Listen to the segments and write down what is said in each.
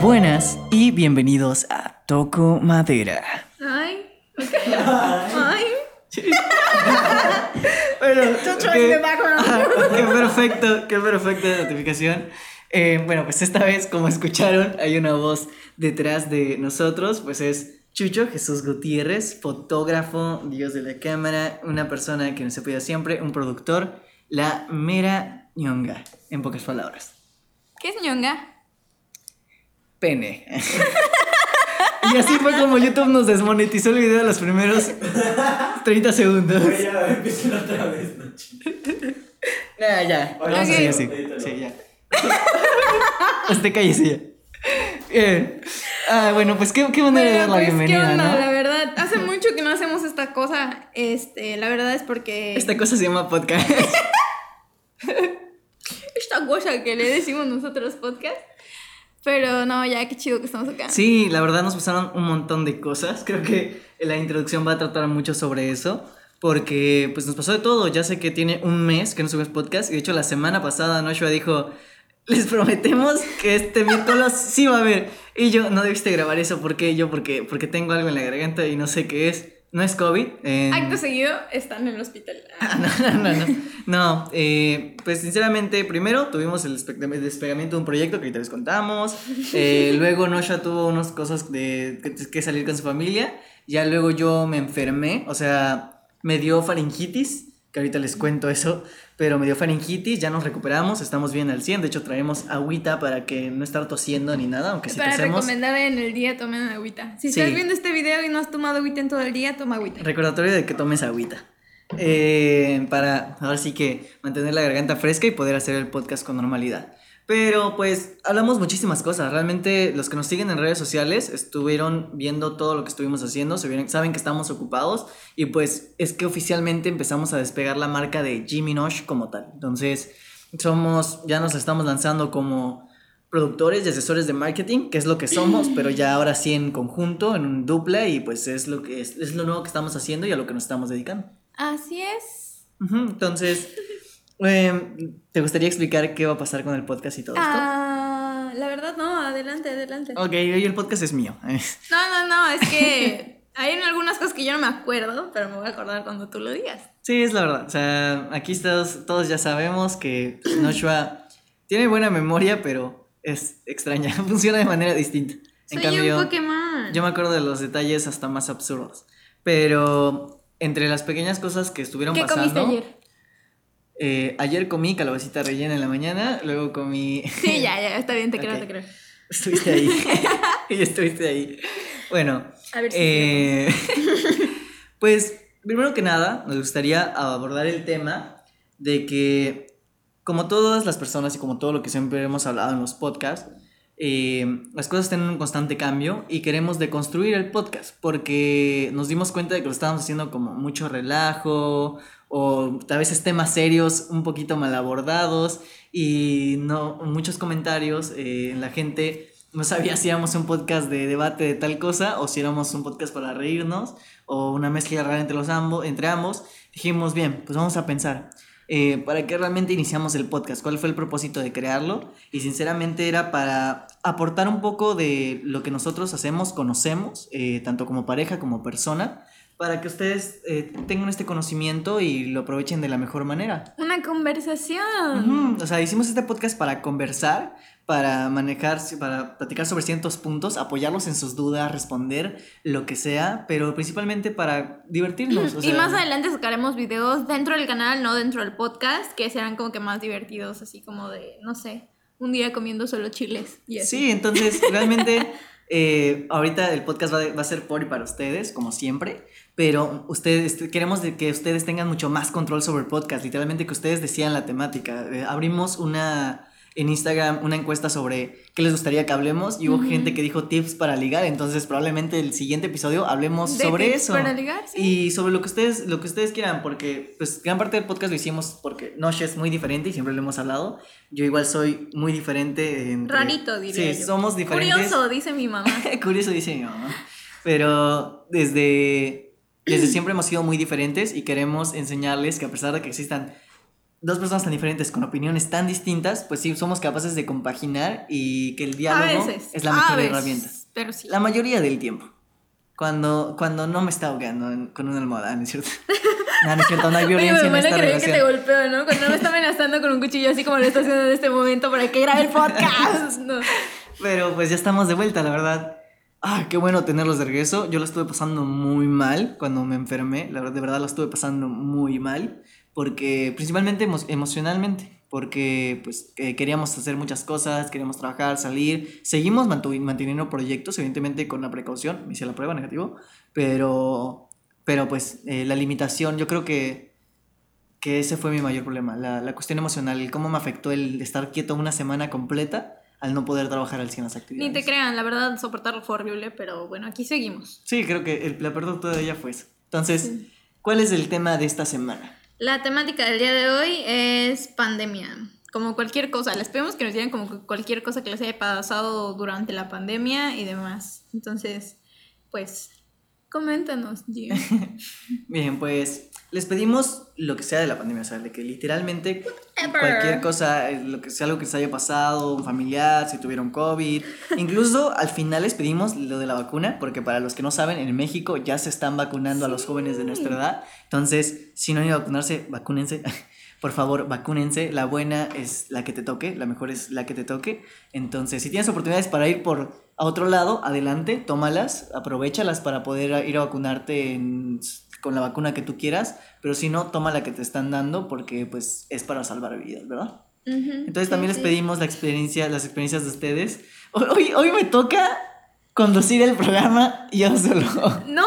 Buenas y bienvenidos a Toco Madera. Ay. Ay. Bueno, background. Ajá, qué perfecto, qué perfecta notificación. Eh, bueno, pues esta vez, como escucharon, hay una voz detrás de nosotros, pues es Chucho Jesús Gutiérrez, fotógrafo, dios de la cámara, una persona que nos apoya siempre, un productor, la mera ñonga, en pocas palabras. ¿Qué es ñonga? Pene. y así fue como YouTube nos desmonetizó el video de los primeros 30 segundos. Güey, ya, empiecen otra vez, ¿no? Ya, ya. Vamos a Ok. seguir así. Sí, ya. Usted cállese ya. Bien. Ah, bueno, pues qué, qué manera de dar la pues, ¿qué bienvenida, onda? ¿no? La verdad, hace mucho que no hacemos esta cosa. Este, la verdad es porque. Esta cosa se llama podcast. esta cosa que le decimos nosotros podcast. Pero no, ya qué chido que estamos acá. Sí, la verdad nos pasaron un montón de cosas. Creo que la introducción va a tratar mucho sobre eso. Porque pues nos pasó de todo. Ya sé que tiene un mes que no subimos podcast. Y de hecho la semana pasada Noshua dijo, les prometemos que este miércoles sí va a haber. Y yo, no debiste grabar eso. ¿Por qué? Yo, porque, porque tengo algo en la garganta y no sé qué es. No es COVID. en- Acto seguido están en el hospital. Ah, no, no, no, no. No, eh, pues sinceramente, primero tuvimos el despe- el despegamiento de un proyecto que ahorita les contamos. Eh, luego Nosha tuvo unas cosas de que, que salir con su familia. Ya luego yo me enfermé, o sea, me dio faringitis, que ahorita les cuento eso. Pero me dio faringitis, ya nos recuperamos, estamos bien al 100. De hecho, traemos agüita para que no estar tosiendo ni nada, aunque si Para tosemos. recomendar en el día, tomen agüita. Si Sí. estás viendo este video y no has tomado agüita en todo el día, toma agüita. Recordatorio de que tomes agüita. Eh, para ahora sí que mantener la garganta fresca y poder hacer el podcast con normalidad. Pero pues hablamos muchísimas cosas. Realmente los que nos siguen en redes sociales estuvieron viendo todo lo que estuvimos haciendo, saben que estamos ocupados y pues es que oficialmente empezamos a despegar la marca de Jimmy Nosh como tal. Entonces somos, ya nos estamos lanzando como productores y asesores de marketing, que es lo que somos, pero ya ahora sí en conjunto, en un dupla y pues es lo que es, es lo nuevo que estamos haciendo y a lo que nos estamos dedicando. Así es. Entonces, em, ¿te gustaría explicar qué va a pasar con el podcast y todo Ah, la verdad no, adelante, adelante. esto? Ok, hoy el podcast es mío. No, no, no, es que hay algunas cosas que yo no me acuerdo, pero me voy a acordar cuando tú lo digas. Sí, es la verdad. O sea, aquí todos, todos ya sabemos que Noshua tiene buena memoria, pero es extraña. Funciona de manera distinta. En Soy cambio, un Pokémon. yo me acuerdo de los detalles hasta más absurdos. Pero entre las pequeñas cosas que estuvieron ¿Qué pasando. comiste ayer? eh, ayer comí calabacita rellena en la mañana, luego comí. Sí, ya, ya, está bien, te creo, te creo. Estuviste ahí. y estuviste ahí. Bueno. A ver si eh, pues, primero que nada, nos gustaría abordar el tema de que, como todas las personas y como todo lo que siempre hemos hablado en los podcasts, eh, las cosas están en un constante cambio y queremos deconstruir el podcast porque nos dimos cuenta de que lo estábamos haciendo como mucho relajo o a veces temas serios un poquito mal abordados y no muchos comentarios eh, la gente no sabía si éramos un podcast de debate de tal cosa o si éramos un podcast para reírnos o una mezcla rara entre los ambos entre ambos. Dijimos bien pues vamos a pensar eh, para qué realmente iniciamos el podcast, cuál fue el propósito de crearlo y sinceramente era para aportar un poco de lo que nosotros hacemos, conocemos, eh, tanto como pareja como persona, para que ustedes eh, tengan este conocimiento y lo aprovechen de la mejor manera. Una conversación. O sea, hicimos este podcast para conversar, para manejar, para platicar sobre ciertos puntos, apoyarlos en sus dudas, responder lo que sea, pero principalmente para divertirnos. o y más adelante sacaremos videos dentro del canal, no dentro del podcast, que serán como que más divertidos, así como de, no sé, un día comiendo solo chiles. Sí, entonces realmente eh, ahorita el podcast va, va a ser por y para ustedes, como siempre, pero ustedes queremos que ustedes tengan mucho más control sobre el podcast, literalmente que ustedes decidan la temática. Eh, abrimos una en Instagram una encuesta sobre qué les gustaría que hablemos y hubo gente que dijo tips para ligar, entonces probablemente el siguiente episodio hablemos De sobre tips eso. Para ligar, sí. Y sobre lo que ustedes, lo que ustedes quieran, porque pues gran parte del podcast lo hicimos porque Noche es muy diferente y siempre lo hemos hablado. Yo igual soy muy diferente. entre- Rarito, diría Sí, yo. somos diferentes. Curioso, dice mi mamá. Curioso, dice mi mamá. Pero desde, desde siempre hemos sido muy diferentes y queremos enseñarles que a pesar de que existan dos personas tan diferentes con opiniones tan distintas, pues sí, somos capaces de compaginar y que el diálogo es la mejor veces, herramienta. Pero sí. La mayoría del tiempo. Cuando, cuando no me está ahogando con una almohada, ¿no es cierto? No, no es cierto, no hay Oye, violencia me en esta creer que te golpeo, ¿no? Cuando me está amenazando con un cuchillo así como lo está haciendo en este momento para que grabe el podcast. No. Pero pues ya estamos de vuelta, la verdad. Ah, qué bueno tenerlos de regreso. Yo lo estuve pasando muy mal cuando me enfermé. La verdad, de verdad lo estuve pasando muy mal. Porque, principalmente emo- emocionalmente. Porque, pues, eh, queríamos hacer muchas cosas, queríamos trabajar, salir. Seguimos manteniendo proyectos, evidentemente con la precaución. Me hice la prueba negativo. Pero, pero pues, eh, la limitación, yo creo que, que ese fue mi mayor problema. La, la cuestión emocional, cómo me afectó el estar quieto una semana completa al no poder trabajar al 100 las actividades. Ni te crean, la verdad, soportarlo fue horrible, pero bueno, aquí seguimos. Sí, creo que el, la peor de ella fue eso. Entonces, ¿cuál es el tema de esta semana? La temática del día de hoy es pandemia. Como cualquier cosa, les pedimos que nos digan como cualquier cosa que les haya pasado durante la pandemia y demás. Entonces, pues, coméntanos, Gio. Bien, pues les pedimos lo que sea de la pandemia, o sea, de que literalmente Whatever. cualquier cosa, eh, lo que sea, algo que les haya pasado, un familiar, si tuvieron COVID. Incluso al final les pedimos lo de la vacuna, porque para los que no saben, en México ya se están vacunando a los jóvenes de nuestra edad. Entonces, si no han ido a vacunarse, vacúnense. Por favor, vacúnense. La buena es la que te toque, la mejor es la que te toque. Entonces, si tienes oportunidades para ir por a otro lado, adelante, tómalas, aprovechalas para poder ir a vacunarte en- con la vacuna que tú quieras, pero si no, toma la que te están dando porque pues es para salvar vidas, ¿verdad? Entonces también les pedimos la experiencia, las experiencias de ustedes. Hoy, hoy, me toca conducir el programa yo solo. No,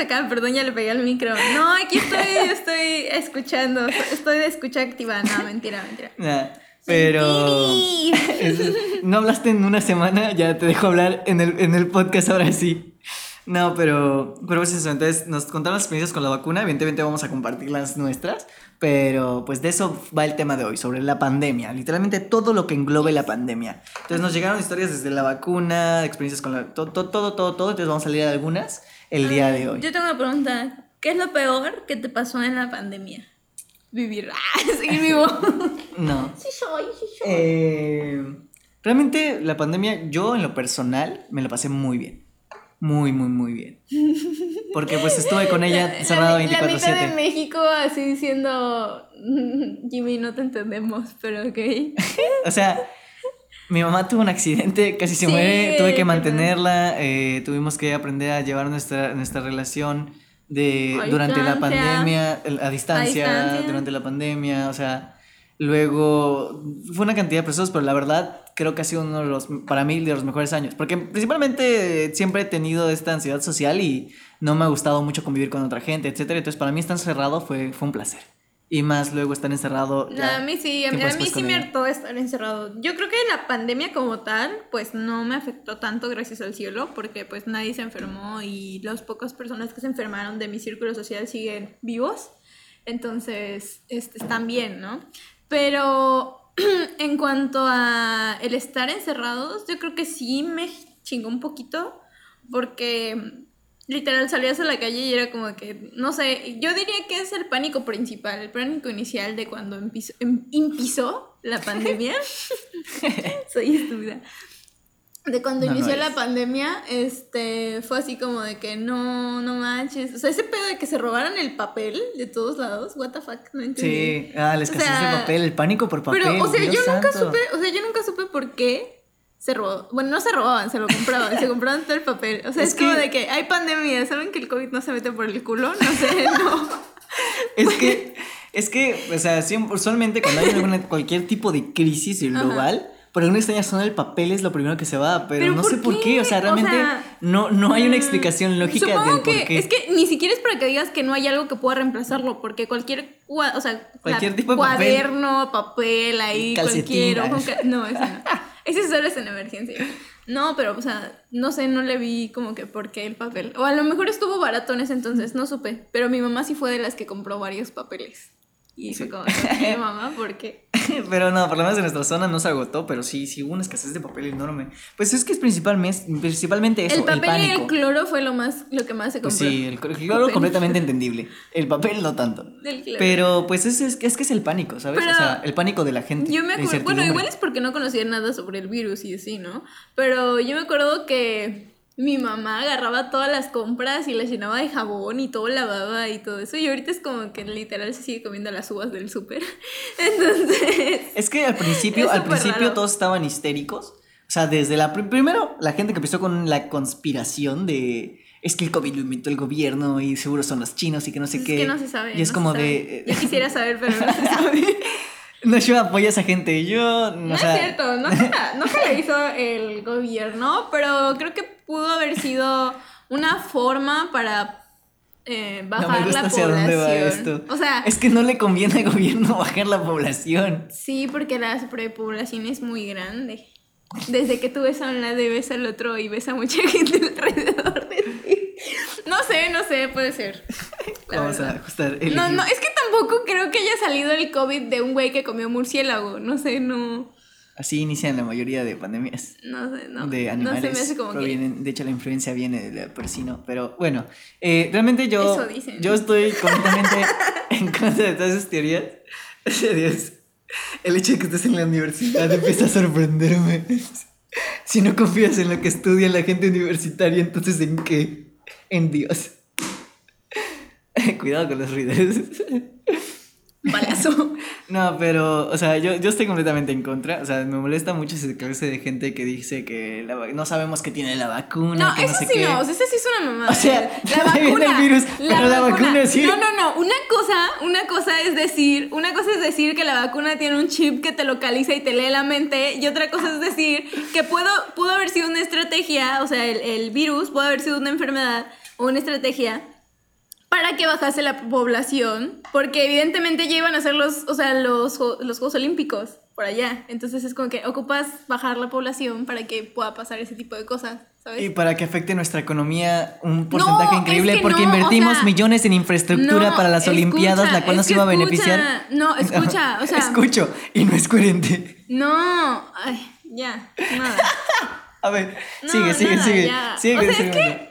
acá, perdón, ya le pegué al micro. No, aquí estoy, estoy escuchando, estoy de escucha activa, no, mentira, mentira. Nah, pero es- no hablaste en una semana, ya te dejo hablar en el, en el podcast ahora sí. No, pero, pero pues eso, entonces nos contaron las experiencias con la vacuna, evidentemente vamos a compartir las nuestras, pero pues de eso va el tema de hoy, sobre la pandemia, literalmente todo lo que englobe la pandemia. Entonces nos llegaron historias desde la vacuna, experiencias con la... Todo, todo, todo, todo, entonces vamos a leer algunas el día de hoy. Yo tengo una pregunta. ¿Qué es lo peor que te pasó en la pandemia? Vivir. Ah, seguir vivo. No. Sí soy, sí soy. Eh, realmente la pandemia, yo en lo personal, me la pasé muy bien. Muy, muy, muy bien. Porque pues estuve con ella encerrado la, la mitad de 24/7. México así diciendo, "Mm, Jimmy, no te entendemos, pero ok. O sea, mi mamá tuvo un accidente, casi se Sí, muere, tuve que mantenerla, eh, tuvimos que aprender a llevar nuestra, nuestra relación de, A durante la pandemia, a distancia, distancia. durante la pandemia, o sea, luego fue una cantidad de procesos, pero la verdad creo que ha sido uno de los, para mí, de los mejores años, porque principalmente siempre he tenido esta ansiedad social y no me ha gustado mucho convivir con otra gente, etcétera, entonces para mí estar encerrado fue, fue un placer. Y más luego estar encerrado. No, a mí sí, a mí, a mí sí me hartó estar encerrado. Yo creo que la pandemia como tal, pues no me afectó tanto gracias al cielo, porque pues nadie se enfermó y las pocas personas que se enfermaron de mi círculo social siguen vivos. Entonces, este, están bien, ¿no? Pero en cuanto a el estar encerrados, yo creo que sí me chingó un poquito, porque literal salías a la calle y era como que, no sé, yo diría que es el pánico principal, el pánico inicial de cuando empezó, em- empezó la pandemia. Soy estúpida. De cuando No, no inició eres. la pandemia, este, fue así como de que no, no manches. O sea, ese pedo de que se robaran el papel de todos lados, what the fuck, no entendí. Sí, ah, la escasez sea, de papel, el pánico por papel. Pero, o sea, Dios yo nunca santo. supe, o sea, yo nunca supe por qué se robó. Bueno, no se robaban, se lo compraban, se compraban todo el papel. O sea, es, Es como que- de que hay pandemia, ¿saben que el COVID no se mete por el culo? No sé, no. Es que, es que, o sea, siempre, usualmente cuando hay alguna- cualquier tipo de crisis global, por alguna extraña zona el papel es lo primero que se va, pero, ¿Pero no por sé por qué? qué, o sea, O realmente sea, no, no hay una Mm, explicación lógica Supongo del por que qué. es que ni siquiera es para que digas que no hay algo que pueda reemplazarlo, porque cualquier, cua- o sea, Cualquier tipo de papel. cuaderno, papel, ahí, Calcetín, cualquier, no, ese no. Ese solo es en emergencia. No, pero, o sea, no sé, no le vi como que por qué el papel. O a lo mejor estuvo barato en ese entonces, no supe. Pero mi mamá sí fue de las que compró varios papeles. Y Sí. fue como, "Ok, mamá, ¿por qué? pero no, por lo menos en nuestra zona no se agotó, pero sí, sí hubo una escasez de papel enorme. Pues es que es principalmente, principalmente eso, el el, papel y pánico. el cloro fue lo más lo que más se Pues compró. sí, el, el cloro completamente entendible. El papel no tanto. Pero pues es, es, es que es el pánico, ¿sabes? Pero o sea, el pánico de la gente. Yo me acuerdo, bueno, igual es porque no conocía nada sobre el virus y así, ¿no? Pero yo me acuerdo que mi mamá agarraba todas las compras y las llenaba de jabón y todo lavaba y todo eso. Y ahorita es como que literal se sigue comiendo las uvas del súper. Entonces, Es que al principio, Es al principio raro. todos estaban histéricos. O sea, desde la... pr- Primero, la gente que empezó con la conspiración de... Es que el COVID lo inventó el gobierno y seguro son los chinos y que no sé es qué. que no se sabe. Y es no como de... sabe. Yo quisiera saber, pero no se sabe. No, yo apoyo a esa gente. Yo... No o sea, es cierto, no la, no se la hizo el gobierno, pero creo que pudo haber sido una forma para eh, No bajar me gusta la hacia población. dónde va esto. O sea, Es que no le conviene al gobierno bajar la población. sí, porque la sobrepoblación es muy grande. Desde que tú ves a un lado y ves al otro y ves a mucha gente alrededor de ti. No sé, no sé, puede ser. Vamos a ajustar el... No, no, es que tampoco creo que haya salido el COVID de un güey que comió murciélago. No sé, no. Así inician la mayoría de pandemias. No sé, no. de no animales. se me hace como que. provienen- De hecho, la influencia viene del porcino. Pero bueno, eh, realmente yo, Eso dicen. yo estoy completamente en contra de todas esas teorías. Dios, el hecho de que estés en la universidad empieza a sorprenderme. Si no confías en lo que estudia la gente universitaria, entonces ¿en qué? En Dios. Cuidado con los ruidos. Balazo. No, pero, o sea, yo, yo estoy completamente en contra. O sea, me molesta mucho esa clase de gente que dice que la no sabemos qué tiene la vacuna. No, que eso no sé sí qué. no, o sea, esa sí es una mamada. O sea, la vacuna. el virus, pero la vacuna sí. No, no, no. Una cosa, una cosa es decir, una cosa es decir que la vacuna tiene un chip que te localiza y te lee la mente, y otra cosa es decir que puedo, pudo haber sido una estrategia, o sea, el, el virus pudo haber sido una enfermedad o una estrategia para que bajase la población, porque evidentemente ya iban a ser los, o sea, los, los Juegos Olímpicos por allá. Entonces es como que ocupas bajar la población para que pueda pasar ese tipo de cosas, ¿sabes? Y para que afecte nuestra economía un porcentaje increíble, que porque no, o invertimos sea, millones en infraestructura No, para las escucha, Olimpiadas, la cual nos iba a beneficiar. No, escucha, o sea, Escucho, y no es coherente. no, ay, ya, nada. A ver, No, sigue, sigue, nada, sigue. ya. Sigue O sea, es.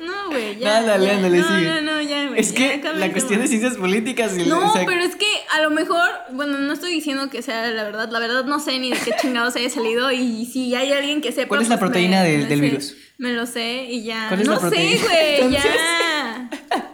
No, güey, ya. Ándale, ya. ándale, no, sigue. No, no, ya, güey. Es ya, que la cuestión de ciencias políticas y No, o sea, pero es que a lo mejor, bueno, no estoy diciendo que sea la verdad, la verdad no sé ni de qué chingados haya salido y si hay alguien que sepa. ¿Cuál es la pues, proteína me- del- me del sé. virus? Me lo sé y ya. ¿Cuál es no la proteína? sé, güey, Entonces- ya.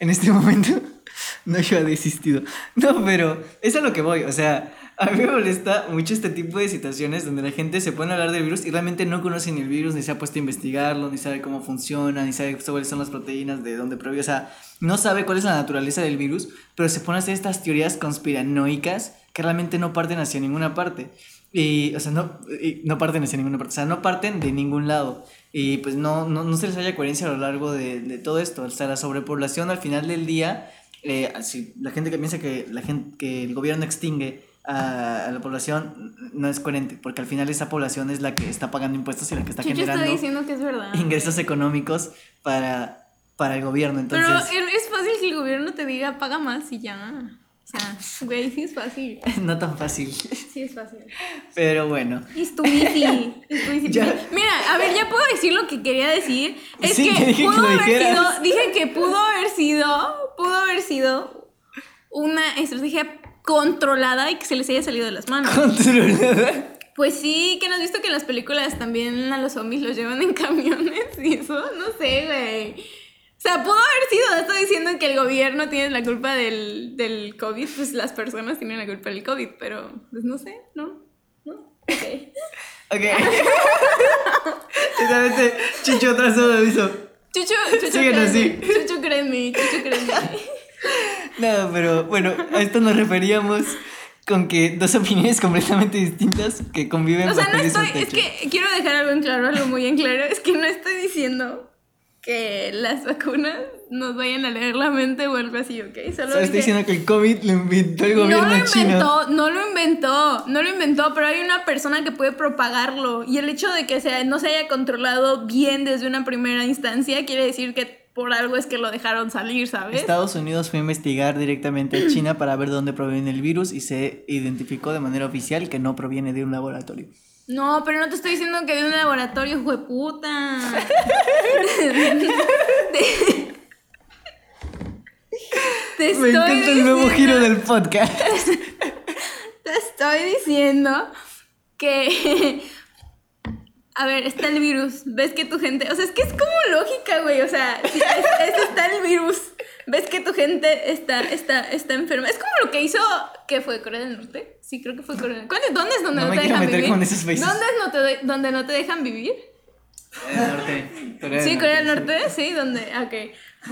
en este momento no yo he desistido. No, pero es a lo que voy. O sea, a mí me molesta mucho este tipo de situaciones donde la gente se pone a hablar del virus y realmente no conoce ni el virus, ni se ha puesto a investigarlo, ni sabe cómo funciona, ni sabe cuáles son las proteínas, de dónde proviene. O sea, no sabe cuál es la naturaleza del virus, pero se pone a hacer estas teorías conspiranoicas que realmente no parten hacia ninguna parte. Y, o sea, no, y no parten hacia ninguna parte. O sea, no parten de ningún lado. Y pues no, no, no se les haya coherencia a lo largo de, de todo esto. O sea, la sobrepoblación al final del día, eh, así, la gente que piensa que, la gente, que el gobierno extingue a, a la población no es coherente, porque al final esa población es la que está pagando impuestos y la que está Chucho está generando diciendo que es verdad. ingresos económicos para, para el gobierno. Entonces, Pero es fácil que el gobierno te diga paga más y ya. O sea, güey, sí es fácil. no tan fácil. Sí es fácil. Pero bueno. Es tu. Es. Mira, a ver, ya puedo decir lo que quería decir. Es Sí, que te dije que pudo haber dijeras. sido, dije que pudo haber sido, pudo haber sido una estrategia controlada y que se les haya salido de las manos. Controlada. Pues sí, que no has visto que en las películas también a los zombies los llevan en camiones y eso, no sé, güey. O sea, pudo haber sido, estoy diciendo que el gobierno tiene la culpa del, del COVID, pues las personas tienen la culpa del COVID, pero pues no sé, ¿no? ¿No? Ok. Ok. Exactamente, Chicho atrasado hizo. Chucho, Chucho, así. mí, Chucho cree en mí, Chucho cree en mí. No, pero bueno, a esto nos referíamos con que dos opiniones completamente distintas que conviven O sea, no estoy, es que quiero dejar algo en claro, algo muy en claro, es que no estoy diciendo que las vacunas nos vayan a leer la mente o algo así, ¿ok? Solo estoy diciendo que el COVID lo inventó el no gobierno lo chino. inventó, no lo inventó, no lo inventó, pero hay una persona que puede propagarlo. Y el hecho de que se, no se haya controlado bien desde una primera instancia quiere decir que por algo es que lo dejaron salir, ¿sabes? Estados Unidos fue a investigar directamente a China para ver dónde proviene el virus y se identificó de manera oficial que no proviene de un laboratorio. No, pero no te estoy diciendo que de un laboratorio, puta. Te Me estoy encanta el nuevo diciendo- giro del podcast. Te estoy diciendo que. A ver, está el virus. ¿Ves que tu gente.? O sea, es que es como lógica, güey. O sea, si es- es- está el virus. ¿Ves que tu gente está, está, está enferma? Es como lo que hizo. ¿Qué fue? ¿Corea del Norte? Sí, creo que fue Corea del Norte. ¿Dónde es donde No no, te dejan vivir? con esos países. ¿Dónde es no te de- donde no te dejan vivir? Corea Sí, Corea del Norte, sí, donde. ah, Ok.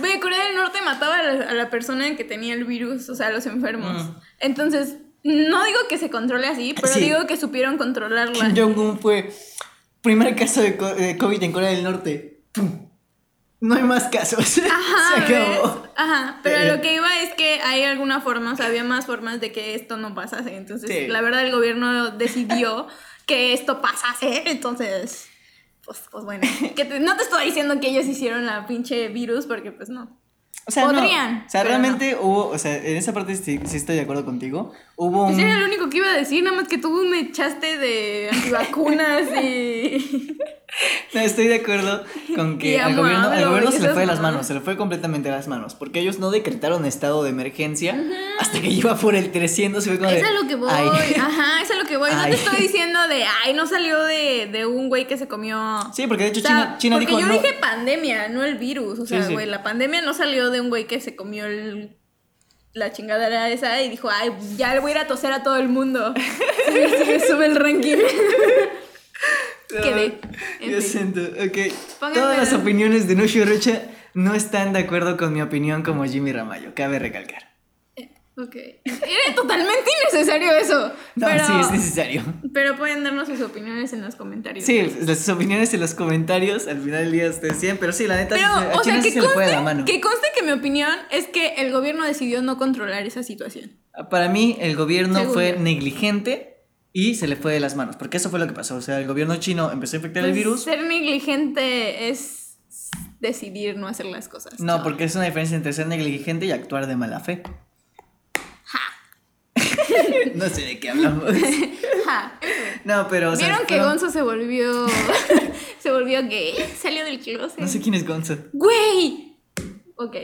Ve, Corea del Norte mataba a la, a la persona que tenía el virus, o sea, a los enfermos. Mm. Entonces, no digo que se controle así, pero Sí. digo que supieron controlarla. Kim Jong-un fue primer caso de, co- de COVID en Corea del Norte. ¡Pum! No hay más casos. Ajá, Se ¿ves? acabó. Ajá, pero Eh. lo que iba es que hay alguna forma, o sea, había más formas de que esto no pasase. Entonces, Sí. la verdad, el gobierno decidió que esto pasase. Entonces, pues, pues bueno. Que te- no te estoy diciendo que ellos hicieron la pinche virus, porque pues no. O sea, no. Podrían, O sea, realmente hubo, o sea, en esa parte sí, sí estoy de acuerdo contigo. Hubo Pues un... era lo único que iba a decir, nada más que tú me echaste de antivacunas y. No, estoy de acuerdo con que al gobierno, al se le fue de las manos, se le fue completamente de las manos, porque ellos no decretaron estado de emergencia hasta que iba por el 300 y fue como de, es lo que voy. "Ay". Ajá, eso es lo que voy. No te estoy diciendo de, ay, no salió de, de un güey que se comió. Sí, porque de hecho O sea, China, China porque dijo yo no. dije pandemia, no el virus. O Sí, sea, sí. güey, la pandemia no salió de un güey que se comió el- la chingadera esa y dijo, ay, ya le voy a ir a toser a todo el mundo. Sigue, sigue, sube el ranking. Quedé. En Yo fin. siento, ok. Pónganme Todas las la- opiniones de Nushi Rocha no están de acuerdo con mi opinión como Jimmy Ramayo, cabe recalcar. Ok. Era totalmente innecesario eso. No, pero, sí, es necesario. pero pueden darnos sus opiniones en los comentarios. Sí, las opiniones en los comentarios al final del día ustedes deciden, pero sí, la neta, Pero, a o sea, que se le fue de la conste, mano. que conste que mi opinión es que el gobierno decidió no controlar esa situación. Para mí, el gobierno Según fue yo. negligente y se le fue de las manos, porque eso fue lo que pasó. O sea, el gobierno chino empezó a infectar el Pues, virus. Ser negligente es decidir no hacer las cosas. No, porque es una diferencia entre ser negligente y actuar de mala fe. no sé de qué hablamos. No, pero. o sea, ¿Vieron que fueron- Gonzo se volvió se volvió gay? Salió del closet. No sé quién es Gonzo. ¡Güey! Ok.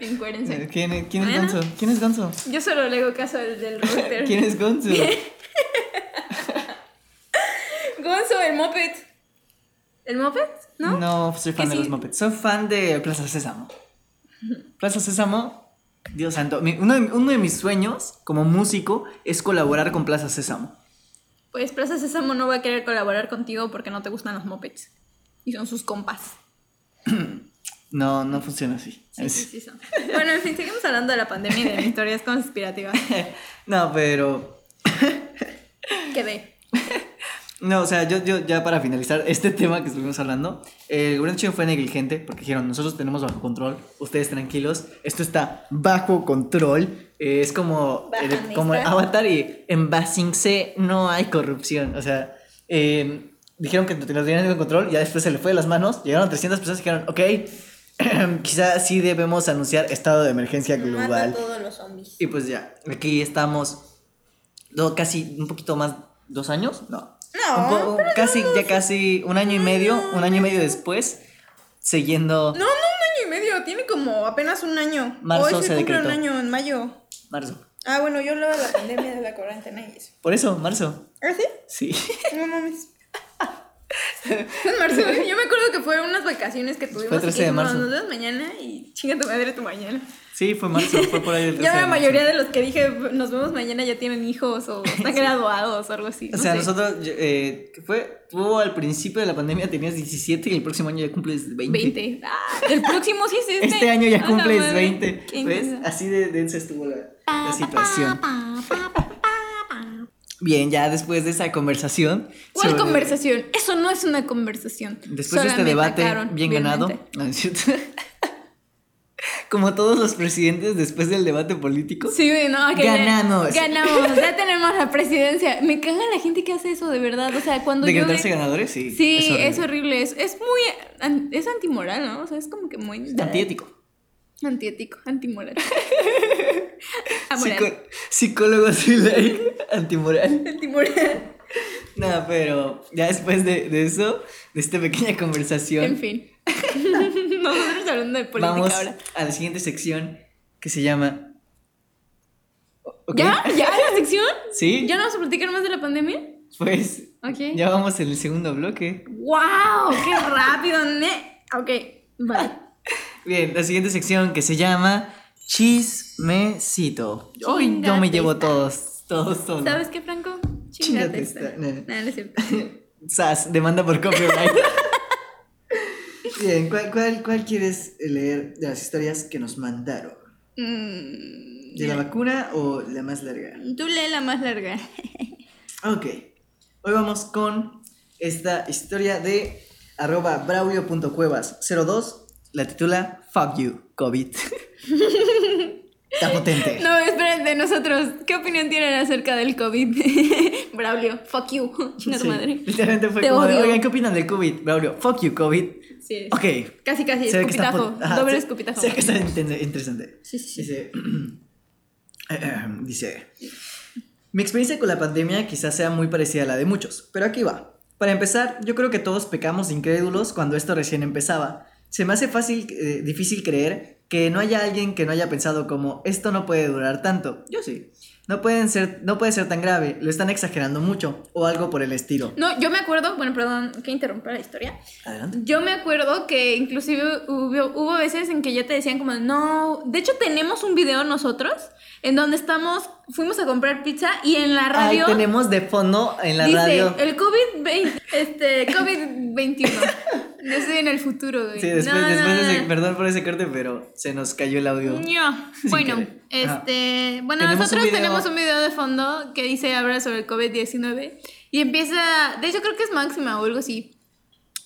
Encuérense. ¿Quién, es- quién es. Gonzo? ¿Quién es Gonzo? Yo solo le hago caso al del router. ¿Quién es Gonzo? Gonzo, el moped. ¿El moped? ¿No? No, soy fan de los. Muppets. Soy fan de Plaza Sésamo. Plaza Sésamo, Dios santo. uno, de, uno de mis sueños como músico es colaborar con Plaza Sésamo. Pues Plaza Sésamo no va a querer colaborar contigo porque no te gustan los mopeds. Y son sus compas. No, no funciona así. Sí, sí, sí son. Bueno, en fin, seguimos hablando de la pandemia y de historias conspirativas. No, pero. Quedé. No, o sea, yo, yo ya para finalizar este tema que estuvimos hablando, el gobierno chino fue negligente porque dijeron, nosotros tenemos bajo control, ustedes tranquilos, esto está bajo control, eh, es como, el, Bajanista. como el Avatar y en Basing C no hay corrupción, o sea, eh, dijeron que lo tenían bajo control, ya después se le fue de las manos, llegaron 300 personas y dijeron, ok, quizá sí debemos anunciar estado de emergencia global. todos los zombies. Y pues ya, aquí estamos do- casi un poquito más, dos años, no. No, Un poco- casi, ya casi un año y medio, un año y medio después, siguiendo No, no, un año y medio. Tiene como apenas un año. Marzo Hoy se se cumple un decretó. año en mayo. marzo. Ah, bueno, yo hablaba de la pandemia de la cuarentena y eso. Por eso, marzo. ¿Ah, sí? Sí. No mames. Marzo. Yo me acuerdo que fue unas vacaciones que tuvimos. Fue y 13 que de marzo. Nos vemos mañana y chinga tu madre tu mañana. Sí, fue marzo, fue por ahí el 13 Ya la mayoría de los que dije nos vemos mañana ya tienen hijos o están graduados o algo así. O sea, sé. nosotros, eh, ¿qué fue? Tú al principio de la pandemia tenías 17 y el próximo año ya cumples 20. 20. Ah, el próximo sí es este. Este año ya cumples madre. 20. Qué ¿Ves? Así de densa estuvo la, la situación. Bien, ya después de esa conversación. ¿Cuál sobre- conversación? Eso no es una conversación. Después de este debate bien ganado. No, es cierto. como todos los presidentes después del debate político. Sí, no, Ganamos. Ganamos, ya tenemos la presidencia. Me caga la gente que hace eso, de verdad. O sea, cuando yo. Decretarse ve- ganadores, sí. Sí, es horrible. es horrible. Es, es muy. Es antimoral, ¿no? O sea, es como que muy. Antiético. Antiético, antimoral. Psico- psicólogo Silay, antimoral. Antimoral. No, pero ya después de, de eso, de esta pequeña conversación, En fin. Nosotros hablando de política vamos ahora. a la siguiente sección que se llama. ¿Ok? ¿Ya? ¿Ya la sección? ¿Sí? ¿Ya no vamos a platicar más de la pandemia? Pues Ok. ya vamos en el segundo bloque. ¡Wow! ¡Qué rápido! Ne ok, vale. Bien, la siguiente sección que se llama Chismecito. Hoy yo me llevo todos, todos solo. ¿Sabes qué, Franco? Chingate Chingate esta. esta. No. No, no es cierto. Sas, demanda por copyright. Bien, ¿cuál, cuál, cuál quieres leer de las historias que nos mandaron? Mm, ¿De la vacuna o la más larga? Tú lee la más larga. Ok. Hoy vamos con esta historia de arroba braulio.cuevas02. La titula Fuck You, COVID. Está potente. No, espérate, nosotros. ¿Qué opinión tienen acerca del COVID? Braulio, fuck you. Chinga tu Sí, madre. Literalmente fue Te como de, odio. oigan, ¿qué opinan del COVID? Braulio, fuck you, COVID. Sí. Ok. Casi, casi. Escupitajo. ajá, Doble se- escupitajo. Ve que está interesante. Sí, sí, sí. Dice, dice, mi experiencia con la pandemia quizás sea muy parecida a la de muchos, pero aquí va. Para empezar, yo creo que todos pecamos de incrédulos cuando esto recién empezaba. Se me hace fácil, eh, difícil creer que no haya alguien que no haya pensado como esto no puede durar tanto. Yo sí. No pueden ser, no puede ser tan grave, lo están exagerando mucho o algo por el estilo. No, yo me acuerdo, bueno, perdón que interrumpa la historia. Adelante. Yo me acuerdo que inclusive hubo, hubo veces en que ya te decían como, no, de hecho tenemos un video nosotros en donde estamos, fuimos a comprar pizza y en la Ahí radio tenemos de fondo en la dice, radio. el COVID-20, este, COVID-21. Yo estoy en el futuro, güey. Sí, después, No, no, después de no, ese, no. perdón por ese corte, pero se nos cayó el audio. Sin Bueno, querer. Ajá. este, bueno, Tenemos nosotros tenemos un video de fondo que dice habla sobre el COVID-19 y empieza, de hecho creo que es máxima o algo así,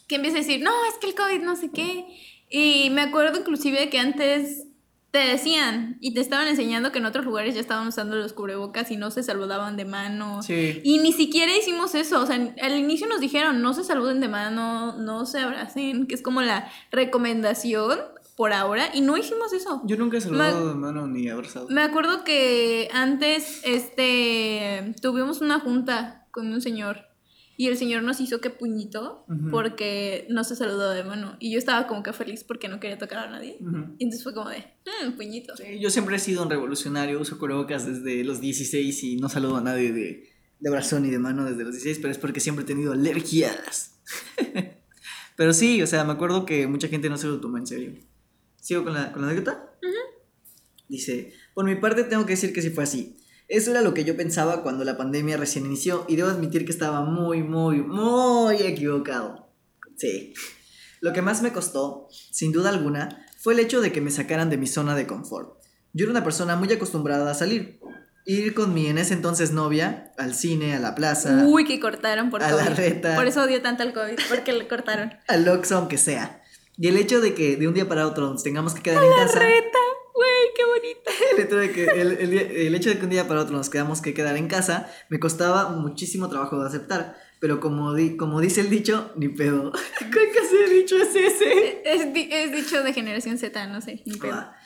que empieza a decir, no, es que el COVID no sé qué. Y me acuerdo inclusive que antes te decían y te estaban enseñando que en otros lugares ya estaban usando los cubrebocas y no se saludaban de mano. Sí. Y ni siquiera hicimos eso, o sea, al inicio nos dijeron, no se saluden de mano, no se abracen, que es como la recomendación por ahora, y no hicimos eso. Yo nunca he saludado de mano ni abrazado. Me acuerdo que antes, este, tuvimos una junta con un señor y el señor nos hizo que puñito Ujú. porque no se saludó de mano y yo estaba como que feliz porque no quería tocar a nadie. Ujú. Y entonces fue como de, "Mm, puñito. Sí, yo siempre he sido un revolucionario, uso cubrebocas desde los 16 y no saludo a nadie de, de brazo ni de mano desde los 16, pero es porque siempre he tenido alergias. pero sí, o sea, me acuerdo que mucha gente no se lo tomó en serio. ¿Sigo con la, con la anécdota? Dice, por mi parte tengo que decir que sí fue así. Eso era lo que yo pensaba cuando la pandemia recién inició y debo admitir que estaba muy, muy, muy equivocado. Sí. Lo que más me costó, sin duda alguna, fue el hecho de que me sacaran de mi zona de confort. Yo era una persona muy acostumbrada a salir. Ir con mi en ese entonces novia al cine, a la plaza, Uy, que cortaron por a la COVID. reta. Por eso odio tanto el COVID, porque le cortaron. al Oxxo, aunque sea. Y el hecho de que de un día para otro nos tengamos que quedar en casa. Reta, qué bonita. El hecho, de que, el, el el hecho de que un día para otro nos quedamos que quedar en casa me costaba muchísimo trabajo de aceptar. Pero como, di- como dice el dicho, ni pedo. ¿Qué clase de dicho es ese? Es, es dicho de generación Z, no sé, ni pedo. Ah,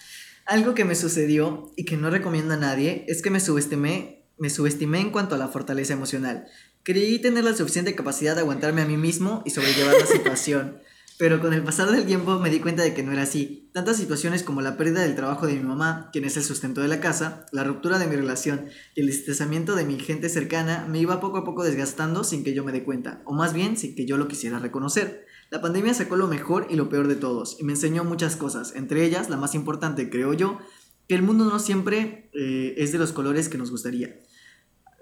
Algo que me sucedió y que no recomiendo a nadie es que me subestimé, me subestimé en cuanto a la fortaleza emocional. Creí tener la suficiente capacidad de aguantarme a mí mismo y sobrellevar la situación. Pero con el pasar del tiempo me di cuenta de que no era así. Tantas situaciones como la pérdida del trabajo de mi mamá, quien es el sustento de la casa, la ruptura de mi relación y el distanciamiento de mi gente cercana me iba poco a poco desgastando sin que yo me dé cuenta, o más bien sin que yo lo quisiera reconocer. La pandemia sacó lo mejor y lo peor de todos y me enseñó muchas cosas, entre ellas la más importante, creo yo, que el mundo no siempre eh, es de los colores que nos gustaría.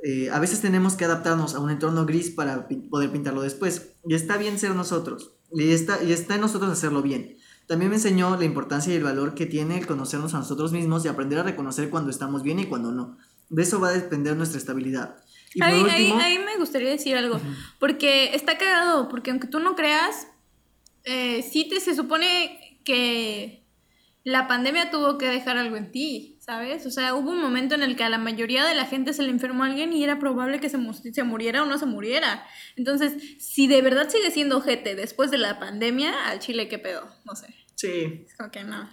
Eh, a veces tenemos que adaptarnos a un entorno gris para poder pintarlo después. Y está bien ser nosotros. Y está, y está en nosotros hacerlo bien. También me enseñó la importancia y el valor que tiene el conocernos a nosotros mismos y aprender a reconocer cuando estamos bien y cuando no. De eso va a depender nuestra estabilidad. Y Ahí, último, ahí me gustaría decir algo, porque está cagado, porque aunque tú no creas, eh, sí te se supone que, la pandemia tuvo que dejar algo en ti, ¿sabes? O sea, hubo un momento en el que a la mayoría de la gente se le enfermó a alguien y era probable que se, mu- se muriera o no se muriera. Entonces, si de verdad sigue siendo gente después de la pandemia, al chile, ¿qué pedo? No sé. Sí. Es como que no.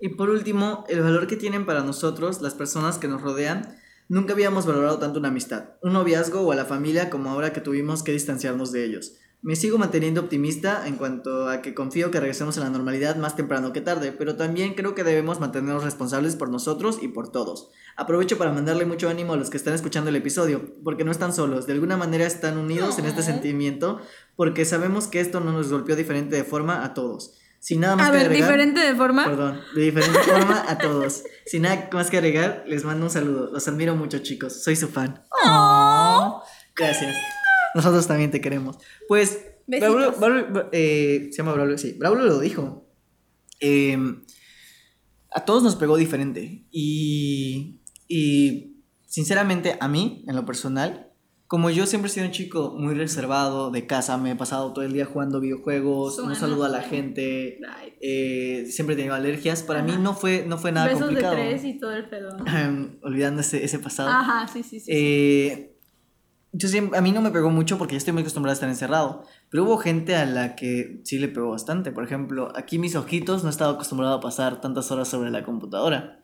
Y por último, el valor que tienen para nosotros las personas que nos rodean. Nunca habíamos valorado tanto una amistad, un noviazgo o a la familia como ahora que tuvimos que distanciarnos de ellos. Me sigo manteniendo optimista en cuanto a que confío que regresemos a la normalidad más temprano que tarde, pero también creo que debemos mantenernos responsables por nosotros y por todos. Aprovecho para mandarle mucho ánimo a los que están escuchando el episodio, porque no están solos, de alguna manera están unidos en este sentimiento, porque sabemos que esto no nos golpeó diferente de forma a todos. Sin nada más A que ver, agregar, diferente de forma. Perdón, de diferente forma a todos. Sin nada más que agregar, les mando un saludo. Los admiro mucho, chicos. Soy su fan. Aw. Gracias. Nosotros también te queremos. Pues. Braulio, Braulio- eh, se llama Braulio, sí. Braulio lo dijo. Eh, a todos nos pegó diferente. Y, y, sinceramente, a mí, en lo personal, como yo siempre he sido un chico muy reservado de casa, me he pasado todo el día jugando videojuegos, no Suena. saludo a la gente, eh, siempre he tenido alergias. Para mí Ajá. no fue, no fue nada Besos complicado. de tres y todo el pedo. Olvidando ese, ese pasado. Ajá, sí, sí, sí. sí. Eh, yo siempre, a mí no me pegó mucho porque ya estoy muy acostumbrado a estar encerrado. Pero hubo gente a la que sí le pegó bastante. Por ejemplo, aquí mis ojitos no estaba acostumbrado a pasar tantas horas sobre la computadora.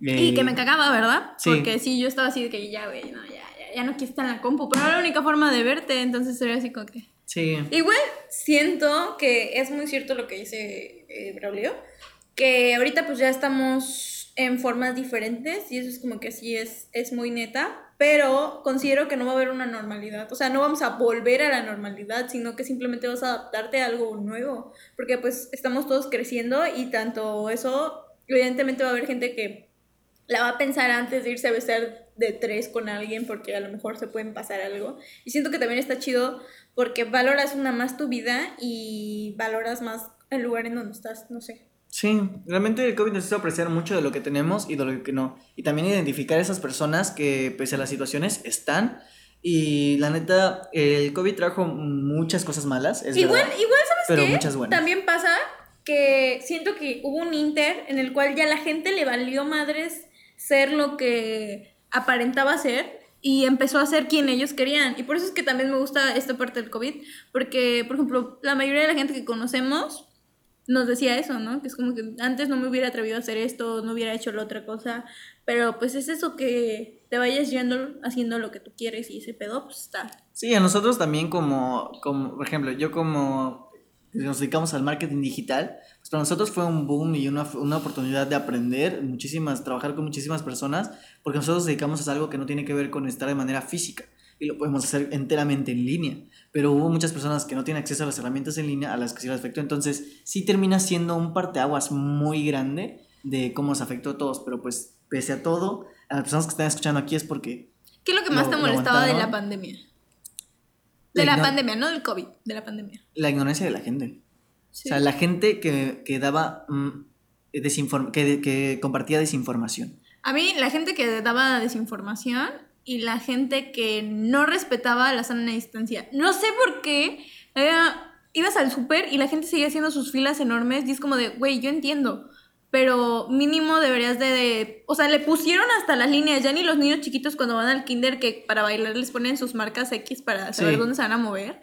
Y Eh, que me cagaba, ¿verdad? sí. Porque sí, yo estaba así de que ya, güey, no, ya, ya, ya no quiero estar en la compu. Pero era la única forma de verte, entonces era así como que... Sí. Igual siento que es muy cierto lo que dice eh, Braulio, que ahorita pues ya estamos en formas diferentes y eso es como que sí es, es muy neta, pero considero que no va a haber una normalidad, o sea, no vamos a volver a la normalidad, sino que simplemente vas a adaptarte a algo nuevo, porque pues estamos todos creciendo y tanto eso, evidentemente va a haber gente que la va a pensar antes de irse a besar de tres con alguien porque a lo mejor se pueden pasar algo. Y siento que también está chido porque valoras una más tu vida y valoras más el lugar en donde estás, no sé. Sí, realmente el COVID nos hizo apreciar mucho de lo que tenemos y de lo que no. Y también identificar esas personas que, pese a las situaciones, están. Y la neta, el COVID trajo muchas cosas malas. Es igual, verdad, igual, ¿sabes pero qué? muchas buenas. También pasa que siento que hubo un inter en el cual ya la gente le valió madres ser lo que aparentaba ser y empezó a ser quien ellos querían. Y por eso es que también me gusta esta parte del COVID, porque, por ejemplo, la mayoría de la gente que conocemos nos decía eso, ¿no? Que es como que antes no me hubiera atrevido a hacer esto, no hubiera hecho la otra cosa, pero pues es eso que te vayas yendo haciendo lo que tú quieres y ese pedo, pues está. Sí, a nosotros también como, como, por ejemplo, yo como nos dedicamos al marketing digital, pues para nosotros fue un boom y una, una oportunidad de aprender muchísimas, trabajar con muchísimas personas, porque nosotros nos dedicamos a algo que no tiene que ver con estar de manera física y lo podemos hacer enteramente en línea, pero hubo muchas personas que no tienen acceso a las herramientas en línea a las que sí les afectó, entonces sí termina siendo un parteaguas muy grande de cómo nos afectó a todos, pero pues pese a todo, a las personas que están escuchando aquí es porque ¿Qué es lo que más Lo- te molestaba de la pandemia? De La la pandemia, no del COVID, de la pandemia. la ignorancia de la gente. Sí. O sea, la gente que, que daba mm, desinform- que, que compartía desinformación. A mí, la gente que daba desinformación y la gente que no respetaba la sana distancia. No sé por qué. ibas al súper y la gente seguía haciendo sus filas enormes y es como de, güey, yo entiendo. Pero mínimo deberías de, de- O sea, le pusieron hasta las líneas. Ya ni los niños chiquitos cuando van al kinder que para bailar les ponen sus marcas X para saber Sí. dónde se van a mover.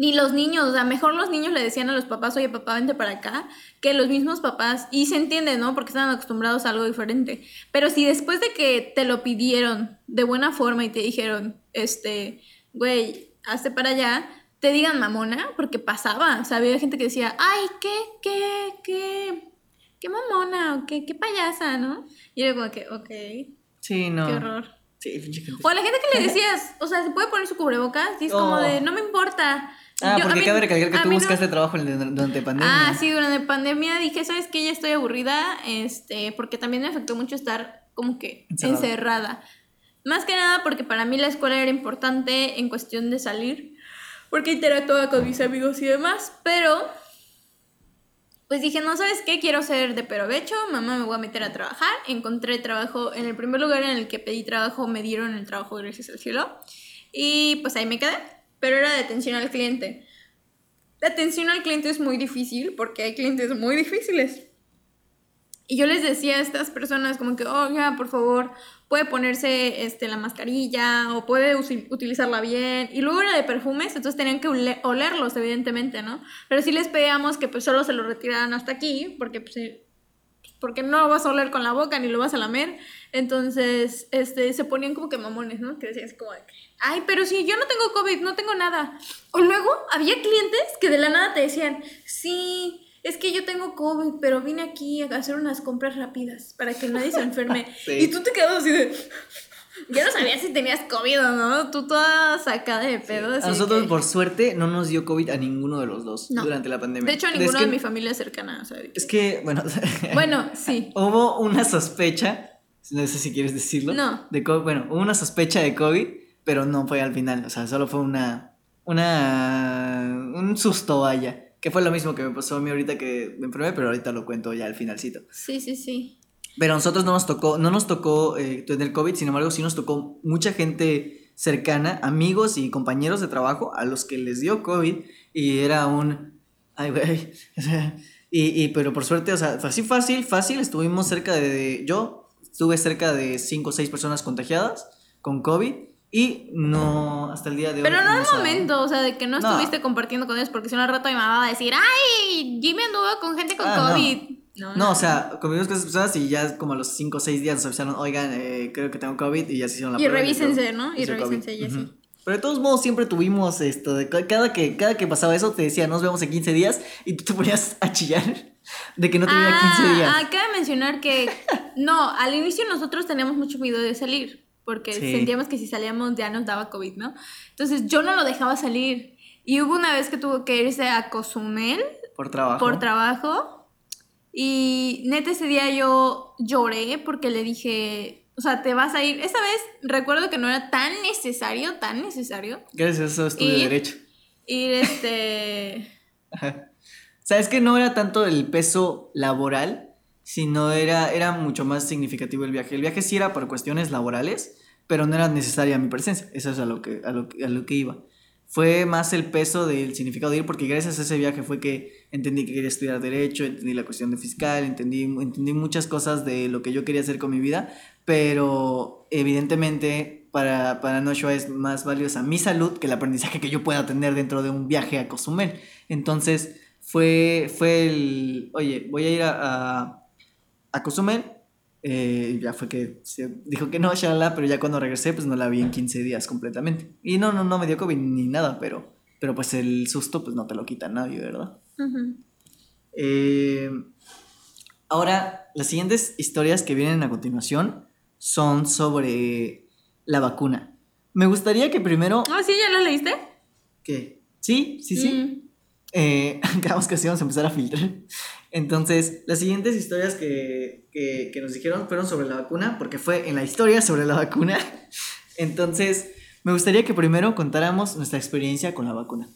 Ni los niños, o sea, mejor los niños le decían a los papás, oye papá, vente para acá, que los mismos papás, y se entiende, ¿no? Porque estaban acostumbrados a algo diferente. Pero si después de que te lo pidieron de buena forma y te dijeron, este, güey, hazte para allá, te digan mamona, porque pasaba, o sea, había gente que decía, ay, qué, qué, qué, qué mamona, o qué, qué payasa, ¿no? Y era como que, ok, Sí, no. qué horror. Sí. O a la gente que le decías, o sea, se puede poner su cubrebocas y es como Oh. de, no me importa. Ah, Yo- porque cabe recalcar que tú mí no- buscaste trabajo durante pandemia. Ah, sí, durante pandemia dije, ¿sabes qué? Ya estoy aburrida, este, porque también me afectó mucho estar como que Encerrada. encerrada. Más que nada porque para mí la escuela era importante en cuestión de salir, porque interactuaba con mis amigos y demás, pero pues dije, no, ¿sabes qué? Quiero ser de provecho, mamá me voy a meter a trabajar. Encontré trabajo, en el primer lugar en el que pedí trabajo me dieron el trabajo gracias al cielo. Y pues ahí me quedé, pero era de atención al cliente. La atención al cliente es muy difícil porque hay clientes muy difíciles. Y yo les decía a estas personas como que, oiga, por favor, puede ponerse este, la mascarilla o puede utilizarla bien. Y luego era de perfumes, entonces tenían que ole- olerlos, evidentemente, ¿no? Pero sí les pedíamos que pues solo se lo retiraran hasta aquí, porque pues, eh, porque no lo vas a oler con la boca ni lo vas a lamer. Entonces, este, se ponían como que mamones, ¿no? Que decían como ay, pero si yo no tengo COVID, no tengo nada. O luego había clientes que de la nada te decían, sí, es que yo tengo COVID, pero vine aquí a hacer unas compras rápidas para que nadie se enferme. Sí. Y tú te quedabas así de... Ya no sabías si tenías COVID o no, tú toda sacada de pedo. A nosotros, que- por suerte, no nos dio COVID a ninguno de los dos No. durante la pandemia. De hecho, a Es ninguno que- de mi familia cercana, o sea, Es que, bueno, Bueno, sí. hubo una sospecha, no sé si quieres decirlo. No. De co- bueno, hubo una sospecha de COVID, pero no fue al final. O sea, solo fue una. Una. Un susto, vaya. Que fue lo mismo que me pasó a mí ahorita que me enfermé, pero ahorita lo cuento ya al finalcito. Sí, sí, sí. Pero a nosotros no nos tocó, no nos tocó eh, tener COVID, sin embargo, sí nos tocó mucha gente cercana, amigos y compañeros de trabajo a los que les dio COVID y era un. Ay, güey. y, y, pero por suerte, o sea, fue así fácil, fácil. Estuvimos cerca de. Yo estuve cerca de 5 o 6 personas contagiadas con COVID y no. Hasta el día de hoy. Pero no al momento, o sea, de que no, No. estuviste compartiendo con ellos, porque si no al rato mi mamá va a decir, ay, Jimmy anduvo con gente con Ah. COVID. No, No, o sea, convivimos con esas personas y ya como a los 5 o 6 días nos avisaron, oigan, eh, creo que tengo COVID y ya se hicieron la Y prueba. revísense, luego ¿no? Y revísense y así. Pero de todos modos siempre tuvimos esto, de ca- cada que, cada que pasaba eso te decía, nos vemos en 15 días y tú te ponías a chillar de que no tenía 15 días. Ah, cabe mencionar que no, al inicio nosotros teníamos mucho miedo de salir, porque Sí. sentíamos que si salíamos ya nos daba COVID, ¿no? Entonces yo no lo dejaba salir. Y hubo una vez que tuvo que irse a Cozumel por trabajo. por trabajo. Y neta ese día yo lloré porque le dije, o sea, te vas a ir. Esa vez recuerdo que no era tan necesario, tan necesario Gracias a eso estudio. Derecho. ir este... Ajá. Sabes que no era tanto el peso laboral, sino era, era mucho más significativo el viaje. El viaje sí era por cuestiones laborales, pero no era necesaria mi presencia. Eso es a lo que, a lo, a lo que iba. Fue más el peso del significado de ir, porque gracias a ese viaje fue que entendí que quería estudiar Derecho, entendí la cuestión de fiscal, entendí, entendí muchas cosas de lo que yo quería hacer con mi vida, pero evidentemente para, para Noshua es más valiosa mi salud que el aprendizaje que yo pueda tener dentro de un viaje a Cozumel. Entonces fue, fue el, oye, voy a ir a, a, a Cozumel. eh, ya fue que se dijo que no, shalala, pero ya cuando regresé, pues no la vi en 15 días completamente. Y no, no, no me dio COVID ni nada, pero, pero pues el susto, pues no te lo quita nadie, ¿verdad? Eh, ahora, las siguientes historias que vienen a continuación son sobre la vacuna. Me gustaría que primero... Ah, sí, ¿ya lo leíste? ¿Qué? Sí, sí, sí. Mm. Eh, acabamos que sí vamos a empezar a filtrar. Entonces, las siguientes historias que, que, que nos dijeron fueron sobre la vacuna, porque fue en la historia sobre la vacuna. Entonces, me gustaría que primero contáramos nuestra experiencia con la vacuna,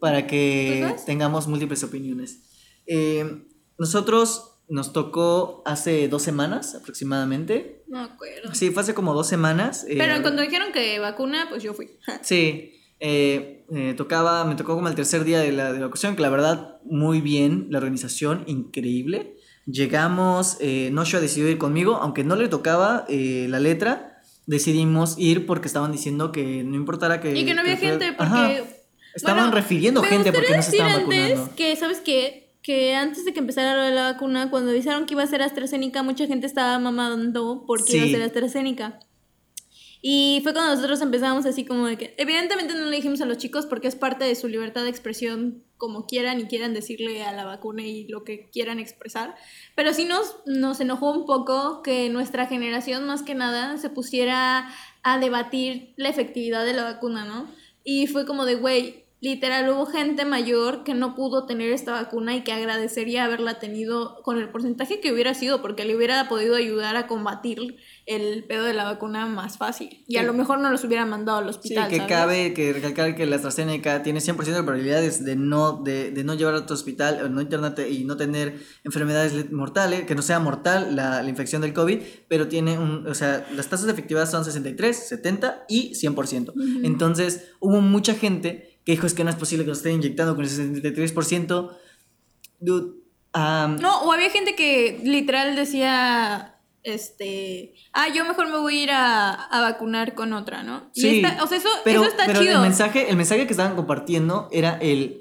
para que tengamos múltiples opiniones. Eh, nosotros nos tocó hace dos semanas aproximadamente. No acuerdo. Sí, fue hace como dos semanas. eh, Pero cuando dijeron que vacuna, pues yo fui. Sí, eh, eh, tocaba, me tocó como el tercer día de la, de la ocasión, que la verdad, muy bien, la organización, increíble. Llegamos, eh, Noshua decidió ir conmigo, aunque no le tocaba la letra, decidimos ir porque estaban diciendo que no importara que... Y que no había gente porque... Ajá, estaban Bueno, refiriendo gente porque no se estaban antes vacunando. que, ¿sabes qué? Que antes de que empezara lo de la vacuna, cuando avisaron que iba a ser AstraZeneca, mucha gente estaba mamando porque iba a Sí. ser AstraZeneca. Y fue cuando nosotros empezamos así como de que, evidentemente no le dijimos a los chicos porque es parte de su libertad de expresión como quieran y quieran decirle a la vacuna y lo que quieran expresar. Pero sí nos, nos enojó un poco que nuestra generación más que nada se pusiera a debatir la efectividad de la vacuna, ¿no? Y fue como de, güey, literal hubo gente mayor que no pudo tener esta vacuna y que agradecería haberla tenido con el porcentaje que hubiera sido porque le hubiera podido ayudar a combatir el pedo de la vacuna más fácil. Y a Sí. lo mejor no los hubiera mandado al Sí, hospital. que ¿sabes? cabe que recalcar que la AstraZeneca tiene 100% de probabilidades de no, de, de no llevar a tu hospital o no internarte y no tener enfermedades le- mortales, que no sea mortal la, la infección del COVID, pero tiene un, o sea, las tasas de efectividad son 63, 70 y 100%. Entonces, hubo mucha gente que dijo, es que no es posible que nos estén inyectando con ese 73%. Dude, No, o había gente que literal decía, este, ah, yo mejor me voy a ir a, a vacunar con otra, ¿no? Y Sí, está- o sea, eso, pero, eso está pero chido. el mensaje, el mensaje que estaban compartiendo era el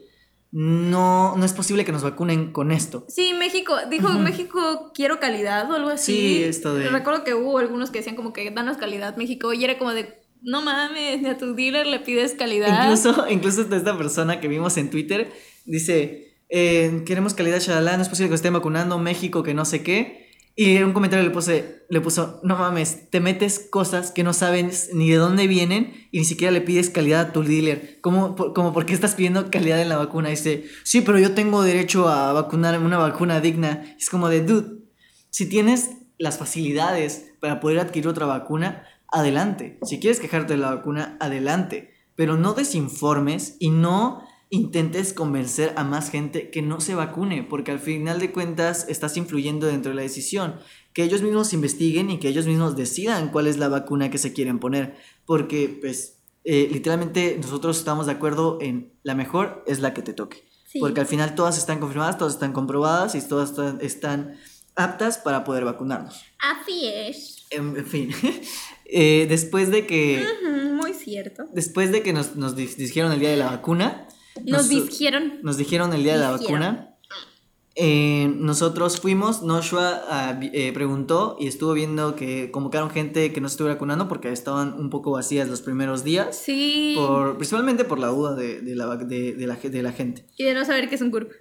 no, no es posible que nos vacunen con esto. Sí, México, dijo Ujú. México quiero calidad o algo así. Sí, esto de- Recuerdo que hubo algunos que decían como que danos calidad México y era como de, no mames, ni a tu dealer le pides calidad. Incluso, incluso esta persona que vimos en Twitter dice, eh, queremos calidad, shalala, no es posible que estén vacunando México, que no sé qué. Y en un comentario le puse, le puso, no mames, te metes cosas que no sabes ni de dónde vienen y ni siquiera le pides calidad a tu dealer. ¿Cómo, por, como, ¿por qué estás pidiendo calidad en la vacuna? Dice, sí, pero yo tengo derecho a vacunar una vacuna digna. Es como de, dude, si tienes las facilidades para poder adquirir otra vacuna, adelante. Si quieres quejarte de la vacuna, adelante. Pero no desinformes y no intentes convencer a más gente que no se vacune, porque al final de cuentas estás influyendo dentro de la decisión. Que ellos mismos investiguen y que ellos mismos decidan cuál es la vacuna que se quieren poner. Porque, pues, eh, literalmente nosotros estamos de acuerdo en la mejor es la que te toque. Sí. Porque al final todas están confirmadas, todas están comprobadas y todas están, aptas para poder vacunarnos. Así es. En, en fin, eh, después de que, muy cierto. después de que nos, nos di- dijeron el día de la vacuna, Nos nos- dijeron. nos dijeron el día de la Dijeron. vacuna, eh, nosotros fuimos, Noshua ah, eh, preguntó y estuvo viendo que convocaron gente que no se estuviera vacunando porque estaban un poco vacías los primeros días, Sí. por, principalmente por la duda de, de la, de, de la, de la gente. Y de no saber qué es un CURP.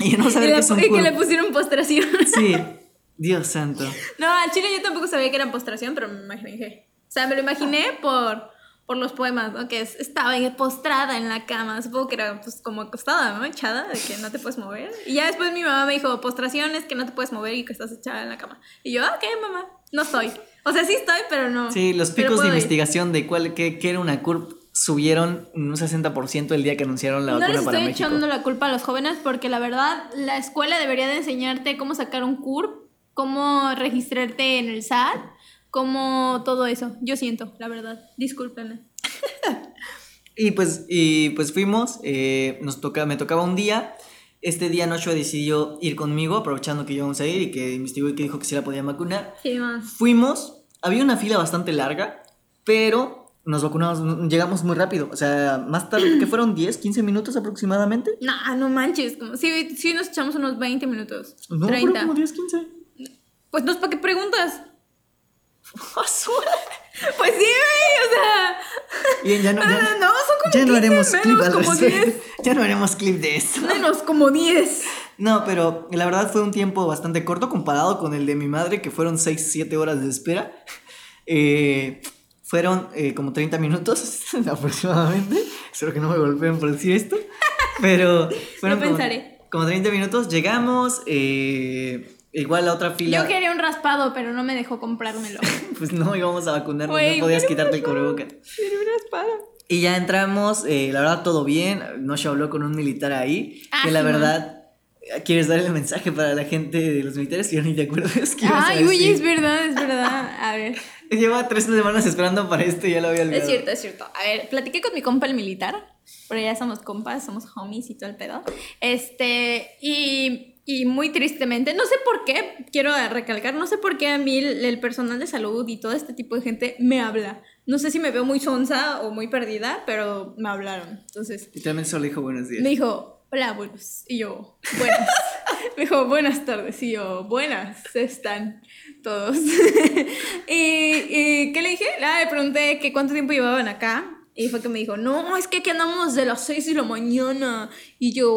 Y no y saber qué es un y que CURP. le pusieron postración. Sí, Dios santo. No, al chile yo tampoco sabía que era postración, pero me imaginé. O sea, me lo imaginé por, por los poemas, ¿no? Que es- estaba postrada en la cama. Supongo que era pues como acostada, ¿no? Echada, de que no te puedes mover. Y ya después mi mamá me dijo, postración es que no te puedes mover y que estás echada en la cama. Y yo, ah, ¿qué, mamá? No estoy. O sea, sí estoy, pero no. Sí, los picos de ir. investigación de cuál, qué, qué era una CURP subieron un 60% el día que anunciaron la No vacuna les para estoy México. echando la culpa a los jóvenes porque la verdad la escuela debería de enseñarte cómo sacar un CURP, cómo registrarte en el SAT, cómo todo eso. Yo siento, la verdad. Discúlpenme. Y pues, y pues fuimos, eh, nos toca, me tocaba un día. Este día Noshua decidió ir conmigo, aprovechando que íbamos a ir y que investigó y que dijo que sí la podía vacunar. Sí, más. Fuimos, había una fila bastante larga, pero nos vacunamos, llegamos muy rápido. O sea, más tarde, que fueron 10, 15 minutos aproximadamente. No, no manches. Como, sí, sí nos echamos unos 20 minutos. No, 30. fueron como 10, 15. Pues no, ¿para qué preguntas? Pues sí, güey, o sea. Bien, ya no, ya, No, no, son como ya no 15, haremos menos clip al como respecto. 10. Ya no haremos clip de eso. Menos como 10. No, pero la verdad fue un tiempo bastante corto comparado con el de mi madre, que fueron 6, 7 horas de espera. Eh, fueron eh, como 30 minutos aproximadamente. Espero que no me golpeen por decir esto. Pero fueron como, pensaré. como 30 minutos. Llegamos. eh, igual la otra fila. Yo quería un raspado, pero no me dejó comprármelo. Pues no íbamos a vacunarnos, no podías quitarte el cubrebocas. Quiero un raspado. Y ya entramos, eh, la verdad todo bien. Noche habló con un militar ahí. Ah, que la sí, verdad, ¿quieres dar el mensaje para la gente de los militares? Yo ni te acuerdas que ibas a Ay, oye, decir. es verdad, es verdad. A ver. Lleva tres semanas esperando para esto y ya lo había olvidado. Es cierto, es cierto. A ver, platiqué con mi compa el militar, pero ya somos compas, somos homies y todo el pedo. Este, y, y muy tristemente, no sé por qué, quiero recalcar, no sé por qué a mí el, el personal de salud y todo este tipo de gente me habla. No sé si me veo muy sonsa o muy perdida, pero me hablaron. Entonces, Literalmente solo dijo buenos días. me dijo, hola, buenos. Y yo, buenas. me dijo, buenas tardes. Y yo, buenas están todos. y, y, ¿qué le dije? Ah, le pregunté que cuánto tiempo llevaban acá. Y fue que me dijo, no, es que aquí andamos de las 6 de la mañana. Y yo,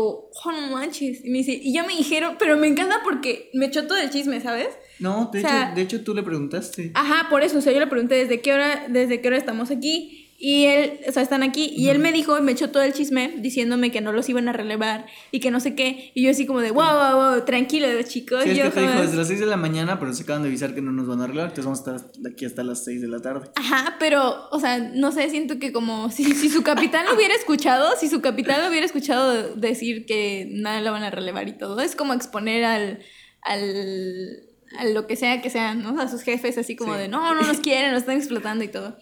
oh, no manches. Y me dice, y ya me dijeron, pero me encanta porque me echó todo el chisme, ¿sabes? No, de, O sea- hecho, de hecho tú le preguntaste. Ajá, por eso, o sea, yo le pregunté desde qué hora, desde qué hora estamos aquí. Y él, o sea, están aquí. Y él me dijo y me echó todo el chisme diciéndome que no los iban a relevar y que no sé qué. Y yo así como de, wow, wow, wow, tranquilo, chicos. Sí, es yo que te dijo desde las 6 de la mañana, pero se acaban de avisar que no nos van a arreglar, entonces vamos a estar aquí hasta las 6 de la tarde. Ajá, pero, o sea, no sé, siento que como si, si su capitán lo hubiera escuchado, si su capitán lo hubiera escuchado decir que nada lo van a relevar y todo, es como exponer al, al, a lo que sea que sean, ¿no? A sus jefes así como Sí. de, no, no nos quieren, nos están explotando y todo.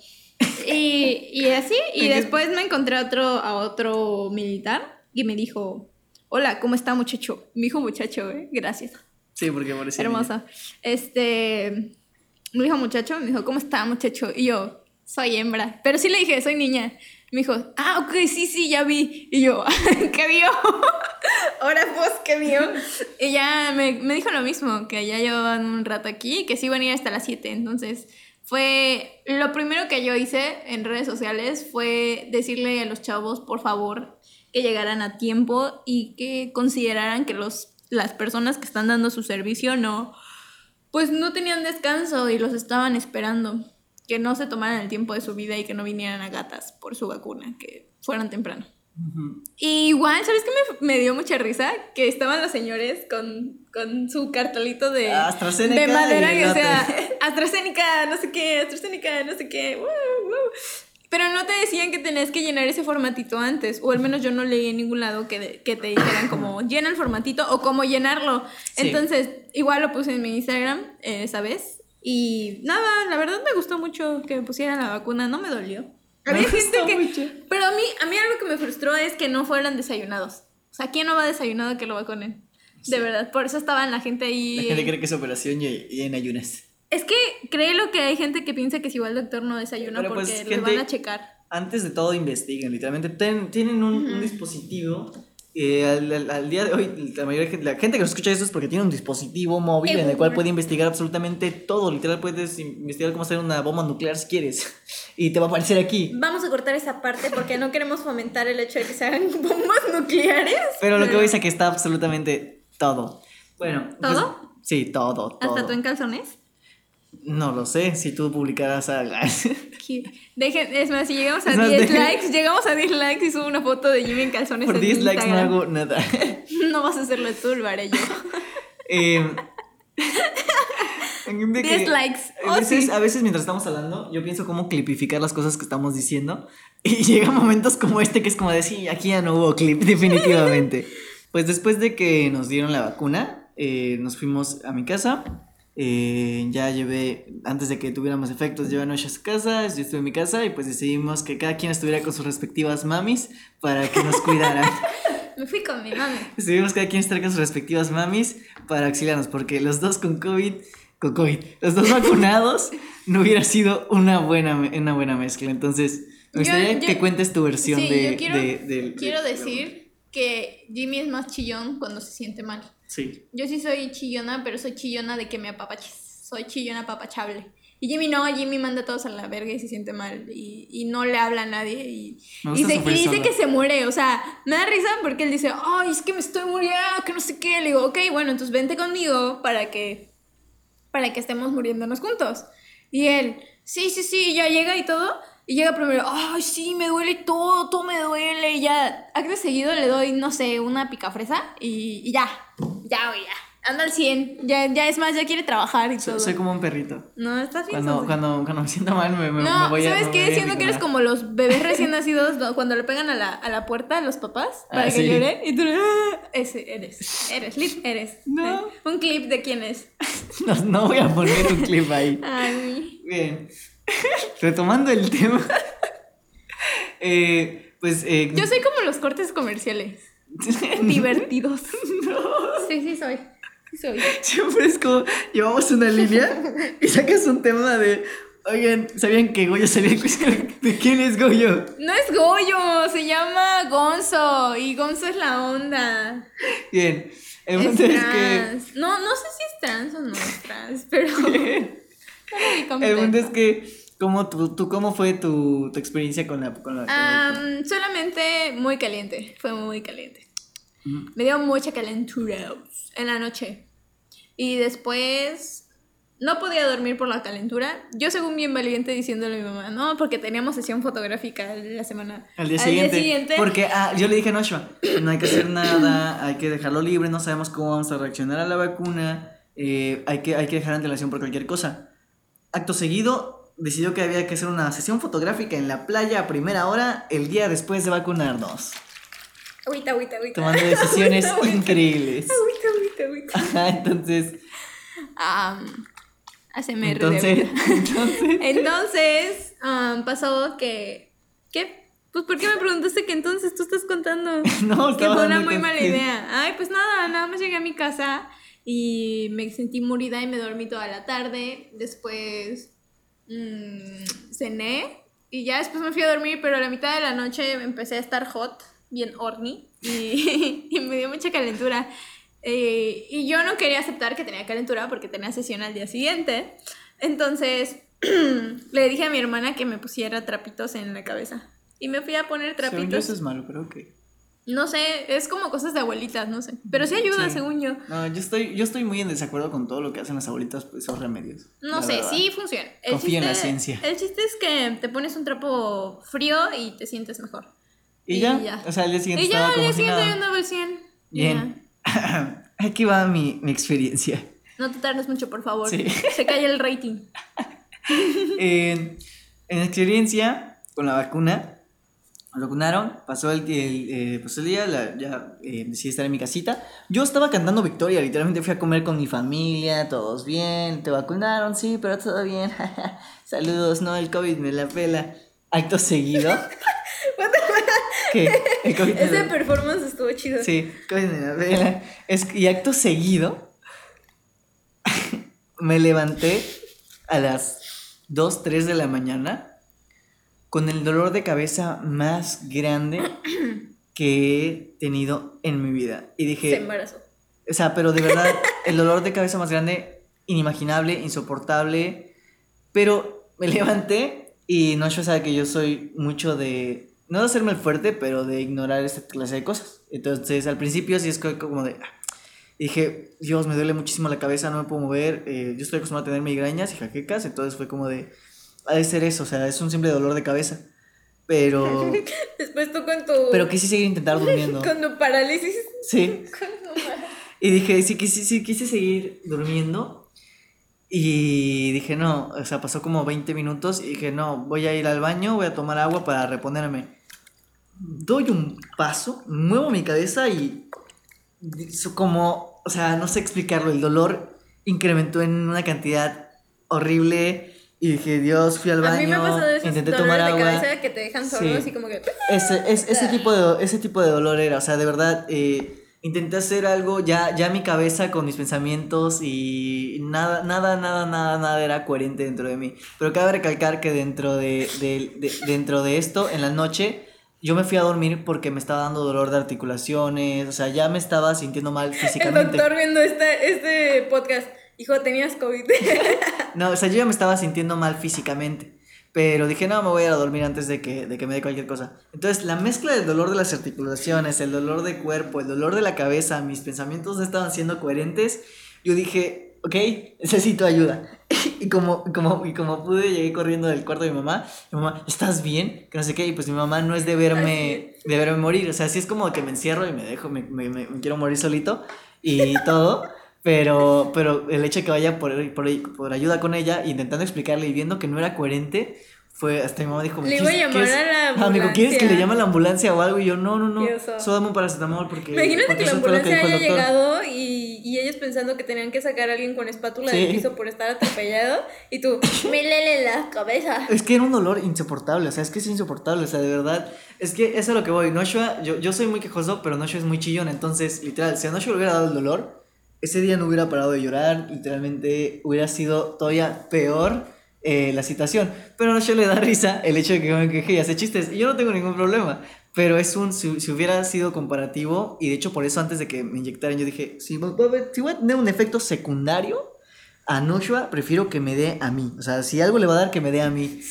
Y, y así, y después me encontré a otro, a otro militar y me dijo, hola, ¿cómo está muchacho? Mi hijo muchacho, ¿eh? Gracias. Sí, porque parece. Hermosa. Este, me dijo muchacho, me dijo, ¿cómo está muchacho? Y yo, soy hembra. Pero sí le dije, soy niña. Me dijo, ah, ok, sí, sí, ya vi. Y yo, ¿qué vio? Ahora vos, ¿qué vio? Y ya me, me dijo lo mismo, que ya llevaban un rato aquí, que sí iban a ir hasta las 7. Entonces, fue lo primero que yo hice en redes sociales fue decirle a los chavos, por favor, que llegaran a tiempo y que consideraran que los, las personas que están dando su servicio no, pues no tenían descanso y los estaban esperando. Que no se tomaran el tiempo de su vida y que no vinieran a gatas por su vacuna, que fueran temprano. Ujú. Y igual, ¿sabes qué me, me dio mucha risa? Que estaban los señores con, con su cartelito de, AstraZeneca de madera, y que o sea, AstraZeneca, no sé qué, AstraZeneca, no sé qué, woo, woo. Pero no te decían que tenías que llenar ese formatito antes, o al menos yo no leí en ningún lado que, que te dijeran como llena el formatito o cómo llenarlo. Sí. Entonces, igual lo puse en mi Instagram eh, esa vez. Y nada, la verdad me gustó mucho que pusieran la vacuna, no me dolió. Había Me gente que... mucho. Pero a mí, a mí algo que me frustró es que no fueran desayunados. O sea, ¿quién no va desayunado que lo vacunen? De verdad, por eso estaban la gente ahí. La gente cree que es operación y, y en ayunas. Es que créelo que hay gente que piensa que si va al doctor no desayuna Pero, porque pues, le gente- van a checar. Antes de todo investiguen, literalmente. Ten- tienen un, un dispositivo. Eh, al, al- al día de hoy, la mayoría de gente, la gente que nos escucha esto es porque tiene un dispositivo móvil en el cual puede investigar absolutamente todo. Literal, puedes investigar cómo hacer una bomba nuclear si quieres. Y te va a aparecer aquí. Vamos a cortar esa parte porque no queremos fomentar el hecho de que se hagan bombas nucleares. Pero lo que voy es a que está absolutamente todo. Bueno. pues, ¿Todo? sí, todo, todo. ¿Hasta tú en calzones? No lo sé, si tú publicaras algo. Que- Dejen, es más, si llegamos a más, 10 dejen- likes, llegamos a 10 likes y subo una foto de Jimmy en calzones Por en 10 likes no hago nada. No vas a hacerlo tú, lo haré yo. Eh, que 10 likes. A Oh, veces, sí. a veces mientras estamos hablando, yo pienso cómo clipificar las cosas que estamos diciendo. Y llegan momentos como este que es como decir, aquí ya no hubo clip, definitivamente. pues después de que nos dieron la vacuna, eh, nos fuimos a mi casa. Eh, ya llevé, antes de que tuviéramos efectos, llevé a Noche a su casa, yo estuve en mi casa y pues decidimos que cada quien estuviera con sus respectivas mamis para que nos cuidaran. Me fui con mi mami. Estuvimos cada quien estar con sus respectivas mamis para auxiliarnos, porque los dos con COVID, con COVID, los dos vacunados, no hubiera sido una buena, una buena mezcla. Entonces, me gustaría yo- que cuentes tu versión Sí, de, yo quiero, de- decir que Jimmy es más chillón cuando se siente mal. Sí. Yo sí soy chillona, pero soy chillona de que me apapaches. Soy chillona apapachable. Y Jimmy no, Jimmy manda a todos a la verga y se siente mal. Y, y no le habla a nadie. Y, y, se- y dice que se muere. O sea, me da risa porque él dice, ay, es que me estoy muriendo, que no sé qué. Le digo, ok, bueno, entonces vente conmigo para que, para que estemos muriéndonos juntos. Y él, sí, sí, sí, ya llega y todo. Y llega primero, ay, sí, me duele todo, todo me duele. Y ya, acto seguido le doy, no sé, una picafresa y, y ya, ya, ya. Anda al 100. Ya, ya es más, ya quiere trabajar y todo. soy como un perrito. No, estás bien. Cuando, cuando, cuando me siento mal, me, me, no, me voy a. ¿sabes qué? Siento que eres como los bebés recién nacidos cuando le pegan a la, a la puerta a los papás Ah, para que sí. llore y tú ¡ah! ese eres. Eres, lit, eres. No. Eh, Un clip de quién es. No, no voy a poner un clip ahí. Ay, Bien. Retomando el tema. eh, pues. Eh, yo soy como los cortes comerciales. Divertidos. Sí, sí soy. Soy. Siempre es como, llevamos una línea y sacas un tema de, oigan, ¿sabían que Goyo salía? ¿De quién es Goyo? No es Goyo, se llama Gonzo y Gonzo es la onda. Bien, el punto es que, trans. No, no sé si es trans o no es trans, pero. No el punto es que, ¿cómo, tú, tú, ¿cómo fue tu, tu experiencia con la... Con la, con solamente muy caliente, fue muy caliente. Me dio mucha calentura en la noche. Y después no podía dormir por la calentura. Yo según bien valiente diciéndole a mi mamá, no, porque teníamos sesión fotográfica la semana. Al día, siguiente, Porque ah, yo le dije a Noshua, no hay que hacer nada, hay que dejarlo libre, no sabemos cómo vamos a reaccionar a la vacuna, eh, hay, que, hay que dejar antelación por cualquier cosa. Acto seguido, decidió que había que hacer una sesión fotográfica en la playa a primera hora el día después de vacunarnos. Agüita, agüita, agüita. Tomando decisiones Agüita, agüita. increíbles. Agüita, agüita, agüita. Ajá, entonces, ASMR de entonces, entonces, pasó que. ¿Qué? Pues, ¿por qué me preguntaste que entonces tú estás contando? No, que fue una muy mala idea. Ay, pues nada, nada más llegué a mi casa y me sentí morida y me dormí toda la tarde. Después mm, cené y ya después me fui a dormir, pero a la mitad de la noche empecé a estar hot, bien horny, y, y me dio mucha calentura. Eh, y yo no quería aceptar que tenía calentura porque tenía sesión al día siguiente. Entonces le dije a mi hermana que me pusiera trapitos en la cabeza. Y me fui a poner Según yo trapitos. eso es malo, pero ok. No sé, es como cosas de abuelitas, no sé. Pero sí ayuda, Sí. según yo. No, yo estoy, yo estoy muy en desacuerdo con todo lo que hacen las abuelitas, pues esos remedios. No sé, verdad. sí funciona. El Confía en la ciencia. El chiste es que te pones un trapo frío y te sientes mejor. ¿Y, ya? ya. O sea, al día siguiente Y estaba como día si siguiente yo andaba al 100. y Bien. Aquí va mi, mi experiencia. No te tardes mucho, por favor. Sí. Se cae el rating. en, en experiencia con la vacuna, me vacunaron, pasó el, el, eh, pasó el día, la- ya eh, decidí estar en mi casita. Yo estaba cantando victoria, literalmente fui a comer con mi familia, todos bien, te vacunaron, sí, pero todo bien. Saludos, no, el COVID me la pela. Acto seguido. ¿Qué? El COVID me Ese performance estuvo chido. Sí. Es, y acto seguido, me levanté a las 2, 3 de la mañana con el dolor de cabeza más grande que he tenido en mi vida. Y Se dije, embarazó. o sea, pero de verdad, el dolor de cabeza más grande, inimaginable, insoportable. Pero me levanté y no yo sabe que yo soy mucho de, no de hacerme el fuerte, pero de ignorar esta clase de cosas. Entonces, al principio sí es co- como de... dije, Dios, me duele muchísimo la cabeza, no me puedo mover. eh, yo estoy acostumbrado a tener migrañas y jaquecas, entonces fue como de... Ha de ser eso, o sea, es un simple dolor de cabeza. Pero... Después tú con tu. Pero quise seguir intentar durmiendo. Con tu parálisis. Sí. Con tu mar- Y dije, sí, quise, sí, quise seguir durmiendo. Y dije, no, o sea, pasó como 20 minutos y dije, no, voy a ir al baño, voy a tomar agua para reponerme. Doy un paso, muevo mi cabeza y como, o sea, no sé explicarlo, el dolor incrementó en una cantidad horrible y dije, Dios, fui al baño, A mí me ha pasado esos intenté tomar de agua. cabeza que te dejan sordo Sí. así como que. Ese, es, ese, tipo de, ese tipo de dolor era, o sea, de verdad, eh, intenté hacer algo, ya, ya mi cabeza con mis pensamientos y nada, nada, nada, nada, nada era coherente dentro de mí. Pero cabe recalcar que dentro de, de- de- dentro de esto, en la noche, yo me fui a dormir porque me estaba dando dolor de articulaciones, o sea, ya me estaba sintiendo mal El físicamente. doctor viendo este, este podcast. Hijo, tenías COVID. No, o sea, yo ya me estaba sintiendo mal físicamente. Pero dije, no, me voy a ir a dormir antes de que, de que me dé cualquier cosa. Entonces, la mezcla del dolor de las articulaciones, el dolor de cuerpo, el dolor de la cabeza, mis pensamientos no estaban siendo coherentes. Yo dije, ok, necesito ayuda. Y como, como, y como pude, llegué corriendo del cuarto de mi mamá. Mi mamá, ¿estás bien? Que no sé qué. Y pues mi mamá no es de verme, de verme morir. O sea, sí es como que me encierro y me dejo, me, me, me- me quiero morir solito y todo. Pero, pero el hecho de que vaya por, por, por ayuda con ella, intentando explicarle y viendo que no era coherente, fue hasta mi mamá dijo, Le iba a "¿Quieres- llamar quieres-" a la Ah, me dijo, ¿quieres que le ambulancia. llame a la ambulancia o algo? Y yo, no, no, no, solo dame un paracetamol porque... Imagínate porque que la ambulancia el haya doctor". llegado y, y ellos pensando que tenían que sacar a alguien con espátula del Sí. piso por estar atropellado y tú, me lele la cabeza. Es que era un dolor insoportable, o sea, es que es insoportable, o sea, de verdad. Es que eso es a lo que voy. Noshua, yo, yo soy muy quejoso, pero Noshua es muy chillón, entonces, literal, si a Noshua le hubiera dado el dolor, ese día no hubiera parado de llorar, literalmente hubiera sido todavía peor eh, la situación. Pero a Noshua le da risa el hecho de que me queje y hace chistes, y yo no tengo ningún problema. Pero es un, si, si hubiera sido comparativo, y de hecho por eso antes de que me inyectaran yo dije, si si voy a tener un efecto secundario, a Noshua prefiero que me dé a mí. O sea, si algo le va a dar, que me dé a mí.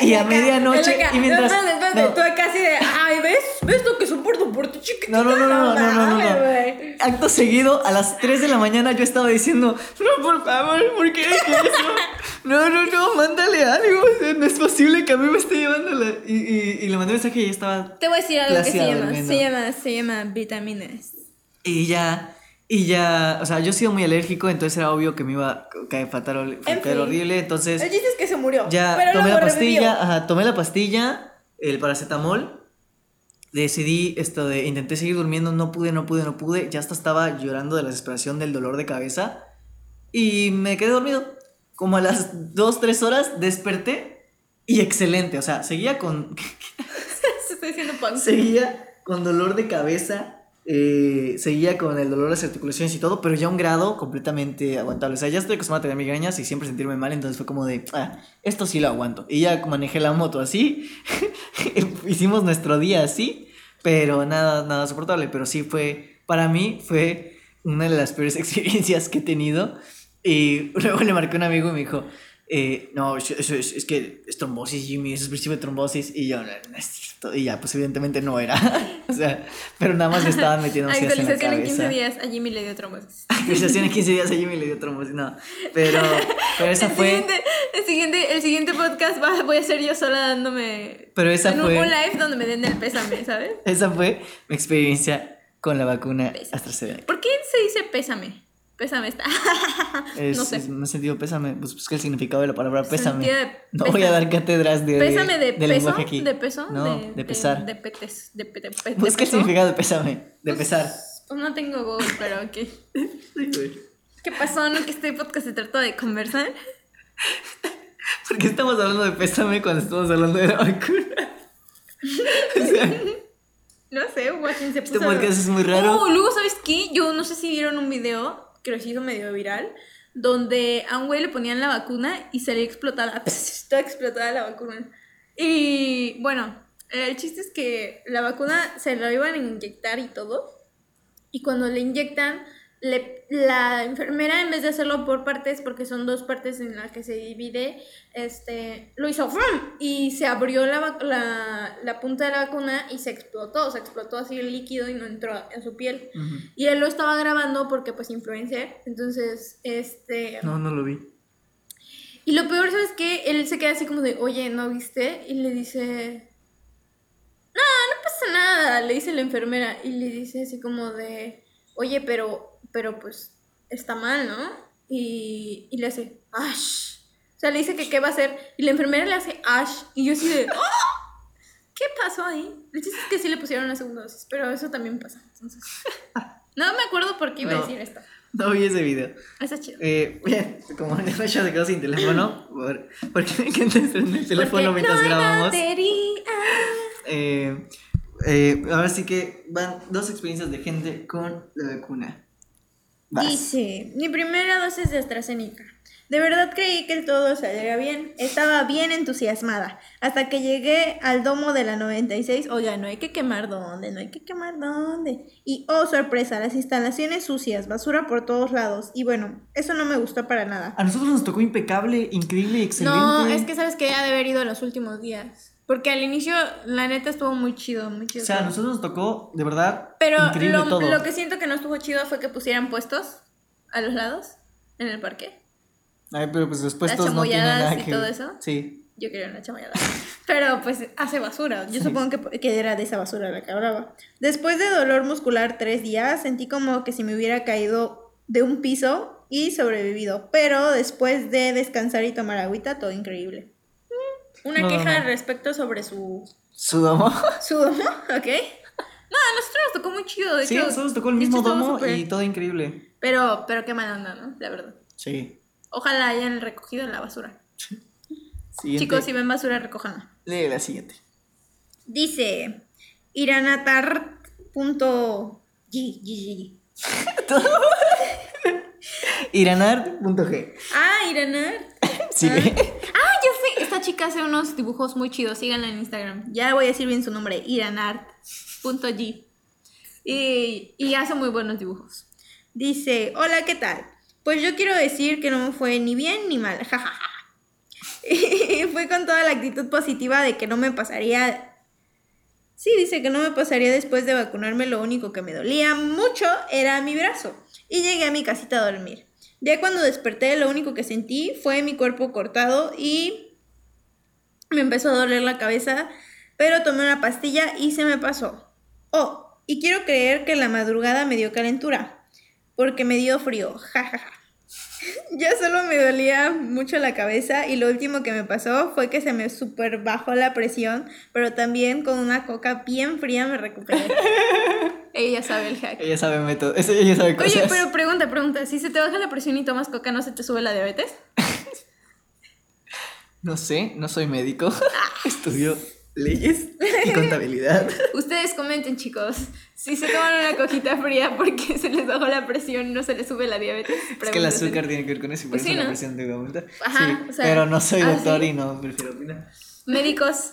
Y a medianoche, y mientras... Tú acá así de, ay, ¿ves? ¿Ves lo que soporto por tu chiquitita? No, no, no, no, no, no. Acto seguido, a las 3 de la mañana yo estaba diciendo, no, por favor, ¿por qué dije eso? No, no, no, mándale algo. no es posible que a mí me esté llevando la... Y, y, y le mandé un mensaje y estaba... Te voy a decir algo que se llama, se llama, se llama vitaminas. Y ya... Y ya... O sea, yo he sido muy alérgico, entonces era obvio que me iba a caer fatal, fatal fin. horrible. Entonces... El chiste es que se murió. Ya pero tomé la pastilla, ajá, tomé la pastilla, el paracetamol. Decidí esto de intenté seguir durmiendo, no pude, no pude, no pude. Ya hasta estaba llorando de la desesperación del dolor de cabeza y me quedé dormido. Como a las 2, 3 horas desperté y excelente, o sea, seguía con estoy haciendo. Seguía con dolor de cabeza, eh, seguía con el dolor de las articulaciones y todo, pero ya un grado completamente aguantable. O sea, ya estoy acostumbrado a tener migrañas y siempre sentirme mal, entonces fue como de, ah, esto sí lo aguanto. Y ya manejé la moto así, hicimos nuestro día así, pero nada, nada soportable. Pero sí fue, para mí fue una de las peores experiencias que he tenido. Y luego le marqué a un amigo y me dijo, eh, no, eso, eso es, es que es trombosis, Jimmy, eso es principio de trombosis. Y yo, no, no es cierto. Y ya, pues evidentemente no era. o sea, pero nada más me estaban metiendo así en la Actualización en 15 cabeza. días, a Jimmy le dio trombosis. Actualización en 15 días a Jimmy le dio trombosis, no. Pero, pero esa el fue. Siguiente, el, siguiente, el siguiente podcast va, voy a ser yo sola dándome. Pero esa en fue. un live donde me den el pésame, ¿sabes? Esa fue mi experiencia con la vacuna. AstraZeneca. ¿Por qué se dice pésame? Pésame está. Es, no sé. es- he sentido pésame. Pues busqué el significado de la palabra pésame. No voy a dar cátedras de, Pésame de, peso. lenguaje aquí. ¿De peso? No, de, pesar. De, petes. De, pe- pe- el peso. significado de pésame. De Pues- pesar. Pues no tengo Google, pero ok. ¿Qué pasó? ¿No que este podcast se trató de conversar? ¿Por qué estamos hablando de pésame cuando estamos hablando de la vacuna? O sea, No sé, Joaquín se puso... este podcast es muy raro. Oh, luego, ¿sabes qué? Yo no sé si vieron un video, creo que hizo medio viral, donde a un güey le ponían la vacuna y salía explotada, toda explotada la vacuna. Y bueno, el chiste es que la vacuna se la iban a inyectar y todo. Y cuando le inyectan, le- la enfermera, en vez de hacerlo por partes, porque son dos partes en las que se divide, este, lo hizo ¡fum! y se abrió la, la, la punta de la vacuna y se explotó, se explotó así el líquido y no entró en su piel. Y él lo estaba grabando porque pues influencer, entonces, este... No, no lo vi. Y lo peor, ¿sabes qué? Él se queda así como de, oye, ¿no viste? Y le dice, no, no pasa nada, le dice la enfermera. Y le dice así como de, oye, pero, pero pues está mal, ¿no? Y, y le hace, ash. O sea, le dice que qué va a hacer. Y la enfermera le hace ash. Y yo así de, ¡oh! ¿Qué pasó ahí? El chiste es que sí le pusieron una segunda dosis, pero eso también pasa. Entonces, no me acuerdo por qué iba a No. decir esto. No vi ese video. Eso es chido. Eh, bien, como ya se quedó sin teléfono, por- me encanta estar en el teléfono Porque mientras no grabamos. Eh, eh, ahora sí que van dos experiencias de gente con la vacuna. Vas. Dice, mi primera dosis de AstraZeneca. De verdad creí que el todo saldría bien. Estaba bien entusiasmada. Hasta que llegué al domo de la 96. Oiga, no hay que quemar dónde, no hay que quemar dónde. Y oh, sorpresa, las instalaciones sucias, basura por todos lados. Y bueno, eso no me gustó para nada. A nosotros nos tocó impecable, increíble excelente. No, es que sabes que ha de haber ido los últimos días. Porque al inicio, la neta, estuvo muy chido, muy chido. O sea, a nosotros nos tocó, de verdad, Pero increíble lo, todo. lo que siento que no estuvo chido fue que pusieran puestos a los lados en el parque. Ay, pero pues los Las puestos no tienen nada y que todo eso. Sí. Yo quería una chamoyada. Pero pues hace basura. Yo supongo que, que era de esa basura la que hablaba. Después de dolor muscular tres días, sentí como que si me hubiera caído de un piso y sobrevivido. Pero después de descansar y tomar agüita, todo increíble. Una No, no, queja no. respecto sobre su, Su domo. su domo, ¿ok? No, a nosotros nos tocó muy chido. De Sí, a nosotros nos tocó el mismo domo y todo increíble. Pero, pero qué mala onda, ¿no? La verdad. Sí. Ojalá hayan recogido la basura. Siguiente. Chicos, si ven basura, recójanla. Lee la siguiente. Dice iranatar.g. Iranar.g. Ah, Iranar. Sí. Ah, chica hace unos dibujos muy chidos. Síganla en Instagram. Ya voy a decir bien su nombre. Iranart.g. Y, y hace muy buenos dibujos. Dice, hola, ¿qué tal? Pues yo quiero decir que no me fue ni bien ni mal. Y fue con toda la actitud positiva de que no me pasaría Sí, dice que no me pasaría después de vacunarme, lo único que me dolía mucho era mi brazo. Y llegué a mi casita a dormir. Ya cuando desperté, lo único que sentí fue mi cuerpo cortado y me empezó a doler la cabeza, pero tomé una pastilla y se me pasó. Oh, y quiero creer que la madrugada me dio calentura, porque me dio frío, jajaja. Ya solo me dolía mucho la cabeza y lo último que me pasó fue que se me super bajó la presión, pero también con una coca bien fría me recuperé. Ella sabe el hack. Ella sabe método. eso- Ella sabe cosas. Oye, pero pregunta, pregunta, si se te baja la presión y tomas coca, ¿no se te sube la diabetes? No sé, no soy médico. Estudio leyes. y contabilidad. Ustedes comenten, chicos. Si se toman una cojita fría porque se les bajó la presión, no se les sube la diabetes. Es que el azúcar tiene que ver con eso y por Pues eso sí, la ¿no? presión debe aumentar. Ajá, sí, o sea, pero no soy ah, doctor sí. y no prefiero opinar. Médicos,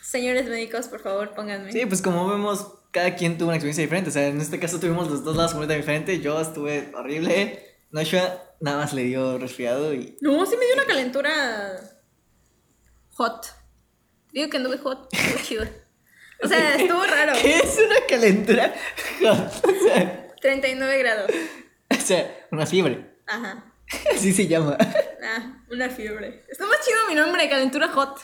señores médicos, por favor, pónganme. Sí, pues como vemos, cada quien tuvo una experiencia diferente. O sea, en este caso tuvimos los dos lados completamente diferentes. Yo estuve horrible. Noshua nada más le dio resfriado y. No, sí me dio una calentura hot. Digo que anduve hot, estuvo chido. O sea, estuvo raro. ¿Qué es una calentura? o, sea, 39 grados. o sea, una fiebre. Ajá. Así se llama. Ah, una fiebre. Está más chido mi nombre, calentura hot.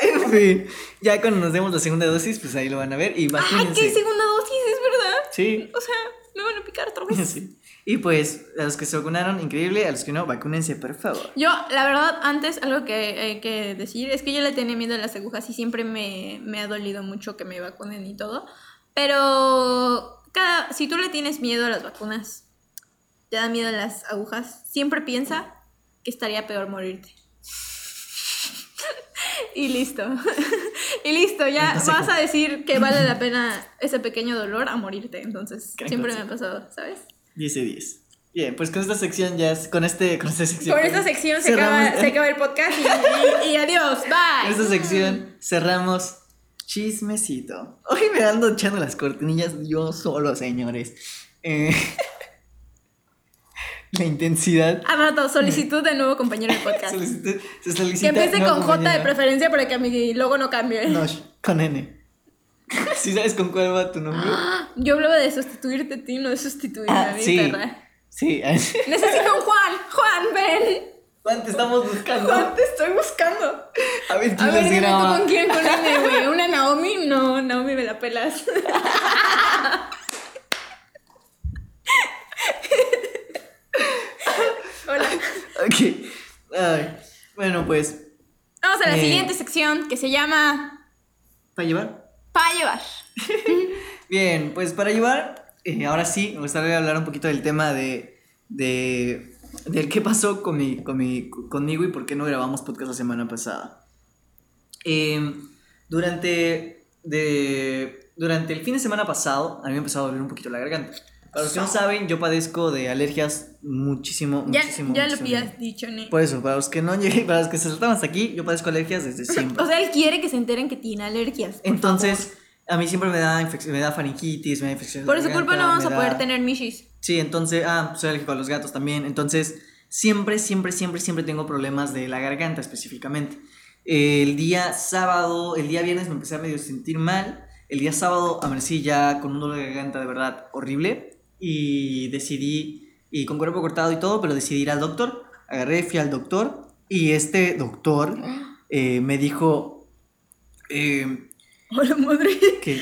En fin, ya cuando nos demos la segunda dosis, pues ahí lo van a ver y Ay, vacúnense. qué segunda dosis, es verdad. Sí. O sea, me van a picar otra vez. Sí. Y pues, a los que se vacunaron, increíble. A los que no, vacúnense, por favor. Yo, la verdad, antes algo que hay que decir es que yo le tenía miedo a las agujas y siempre me, me ha dolido mucho que me vacunen y todo. Pero cada, si tú le tienes miedo a las vacunas, te da miedo a las agujas, siempre piensa que estaría peor morirte. y listo. y listo, ya Entonces, vas a decir que vale la pena ese pequeño dolor a morirte. Entonces, siempre me ha pasado, ¿sabes? 10 de 10. Bien, pues con esta sección ya, es- con este, con esta sección. Con esta sección se acaba, se acaba el podcast y, y- y adiós, Con bye. esta sección cerramos chismecito. Hoy me ando echando las cortinillas yo solo, señores. Eh, la intensidad. Amato, solicitud de nuevo compañero del podcast. Solicita- se Que empiece con J de preferencia para que mi logo no cambie. No, con N. ¿Sí sabes con cuál va tu nombre? Yo hablaba de sustituirte a ti, no de sustituirme Ah, a mi sí. perra. Sí. Necesito un Juan. Juan, ven. Juan, te estamos buscando. Juan, te estoy buscando. A ver quién A ver, dime tú con quién, con N, güey. ¿Una Naomi? No, Naomi me la pelas. Hola. Ok. Ay, Bueno, pues, Vamos a la Eh. siguiente sección que se llama ¿para llevar? Pa' llevar. Bien, pues para llevar, eh, ahora sí, me gustaría hablar un poquito del tema de, de del qué pasó con mi, con mi- conmigo y por qué no grabamos podcast la semana pasada. Eh, durante, de, durante el fin de semana pasado, a mí me empezó a doler un poquito la garganta. Para los que no saben, yo padezco de alergias muchísimo, Ya, muchísimo. ya lo muchísimo. habías dicho, ¿no? Por eso, para los que no llegué, para los que se saltaron hasta aquí, yo padezco alergias desde siempre. O sea, él quiere que se enteren que tiene alergias. Entonces, a mí siempre me da, infec- me da faringitis, me da infección. por su culpa no vamos a poder tener tener mishis. Sí, entonces, ah, soy alérgico a los gatos también. Entonces, siempre, siempre, siempre, siempre tengo problemas de la garganta específicamente. El día sábado, el día viernes me empecé a medio sentir mal. El día sábado amanecí ya con un dolor de garganta de verdad horrible. Y decidí, y con cuerpo cortado y todo, pero decidí ir al doctor. Agarré, fui al doctor. Y este doctor eh, me dijo eh, Hola, madre. que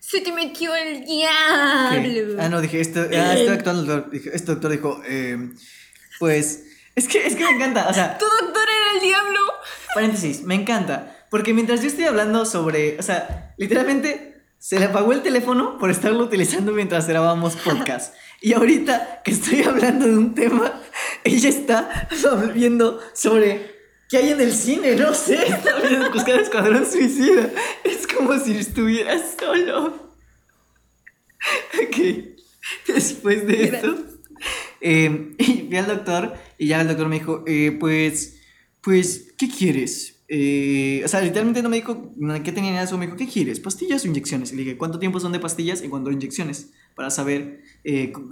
Se te metió el ¿Qué? diablo. Ah, no, dije, esto, ah, estoy actuando. el doctor. Este doctor dijo, eh, pues, es que, es que me encanta, o sea, Tu doctor era el diablo. paréntesis, me encanta, porque mientras yo estoy hablando sobre, o sea, literalmente se le apagó el teléfono por estarlo utilizando mientras grabábamos podcast. Y ahorita que estoy hablando de un tema, ella está viendo sobre qué hay en el cine, no sé, está viendo buscar Escuadrón Suicida. Es como si estuviera solo. Ok, después de esto, eh, fui al doctor y ya el doctor me dijo, eh, pues, pues, ¿qué quieres? Eh, o sea, literalmente no me dijo qué tenía solo me dijo, ¿qué quieres? ¿Pastillas o inyecciones? Y le dije, ¿cuánto tiempo son de pastillas y cuánto de inyecciones? Para saber eh, cu-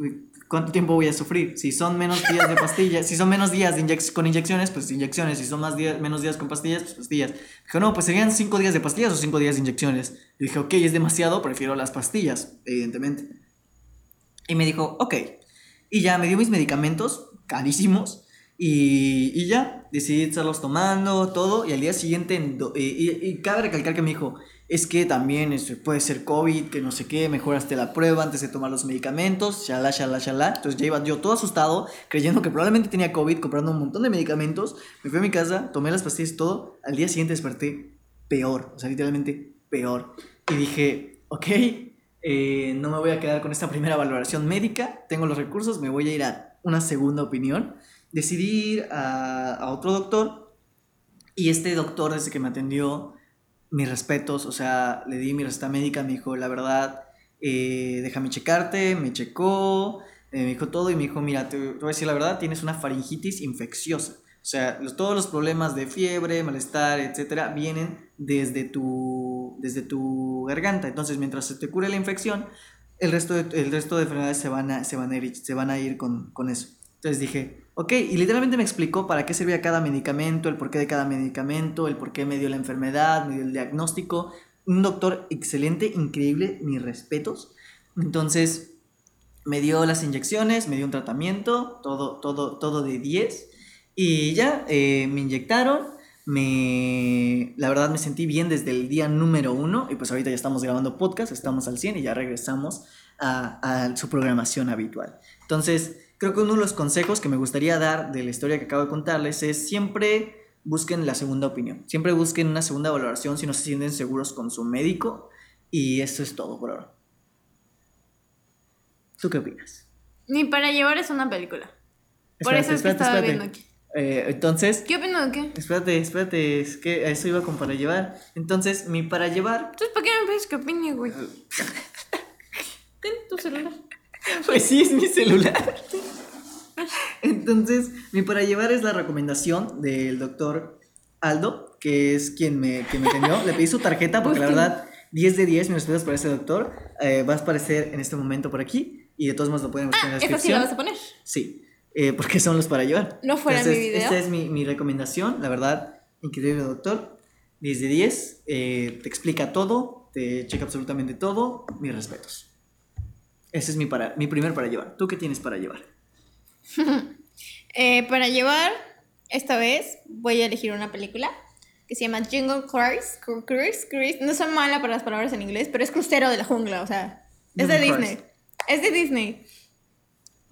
cuánto tiempo voy a sufrir. Si son menos días de pastillas, si son menos días de inyec- con inyecciones, pues inyecciones. Si son más días, menos días con pastillas, pues pastillas. Dijo, no, pues serían cinco días de pastillas o cinco días de inyecciones. Y dije, ok, es demasiado, prefiero las pastillas, evidentemente. Y me dijo, ok. Y ya me dio mis medicamentos, carísimos. Y, y ya, decidí estarlos tomando, todo. Y al día siguiente, en do- y, y- y cabe recalcar que me dijo, es que también este, puede ser COVID, que no sé qué, mejoraste la prueba antes de tomar los medicamentos, shalá, shalá, shalá. Entonces ya iba yo todo asustado, creyendo que probablemente tenía COVID, comprando un montón de medicamentos. Me fui a mi casa, tomé las pastillas y todo. Al día siguiente desperté peor, o sea, literalmente peor. Y dije, ok, eh, no me voy a quedar con esta primera valoración médica, tengo los recursos, me voy a ir a una segunda opinión. Decidí ir a, otro doctor Y este doctor, desde que me atendió, mis respetos, o sea, le di mi receta médica, me dijo, la verdad, eh, déjame checarte, me checó, eh, me dijo todo y me dijo, mira, te, voy a decir la verdad, tienes una faringitis infecciosa. O sea, todos los problemas de fiebre, malestar, etcétera, vienen desde tu, desde tu garganta. Entonces, mientras se te cure la infección, el resto de, el resto de enfermedades se van a, se van a ir, se van a ir con, con eso. Entonces dije, ok, y literalmente me explicó para qué servía cada medicamento, el porqué de cada medicamento, el por qué me dio la enfermedad, me dio el diagnóstico. Un doctor excelente, increíble, mis respetos. Entonces, me dio las inyecciones, me dio un tratamiento, todo, todo, todo de 10. Y ya, eh, me inyectaron, me... La verdad me sentí bien desde el día número uno y pues ahorita ya estamos grabando podcast, estamos al 100 y ya regresamos a, a su programación habitual. Entonces, creo que uno de los consejos que me gustaría dar de la historia que acabo de contarles es siempre busquen la segunda opinión, siempre busquen una segunda valoración si no se sienten seguros con su médico y eso es todo por ahora. ¿Tú qué opinas? Ni para llevar es una película. Por Espérate, eso es que espérate, estaba espérate. viendo aquí. Eh, entonces, ¿Qué opino de qué? espérate, espérate, es que a eso iba con para llevar. Entonces, mi para llevar, Entonces, ¿para qué me pides que opine, güey? Ten tu celular. pues sí, es mi celular. Entonces, mi para llevar es la recomendación del doctor Aldo, que es quien me, quien me atendió. Le pedí su tarjeta porque la verdad, 10 de 10, mis respetos para ese doctor. Eh, va a aparecer en este momento por aquí y de todos modos lo pueden buscar en la Ah, esta sí descripción. la vas a poner. Sí, eh, porque son los para llevar. No fuera mi Entonces, video. Esta es mi, mi recomendación, la verdad, increíble doctor. 10 de 10, eh, te explica todo, te checa absolutamente todo, mis respetos. Ese es mi, para, mi primer para llevar. ¿Tú qué tienes para llevar? Eh, para llevar, esta vez voy a elegir una película que se llama Jungle Cruise. Cru- Cruise, Cruise. No soy mala para las palabras en inglés, pero es crucero de la jungla, o sea, es de Disney. Es de Disney.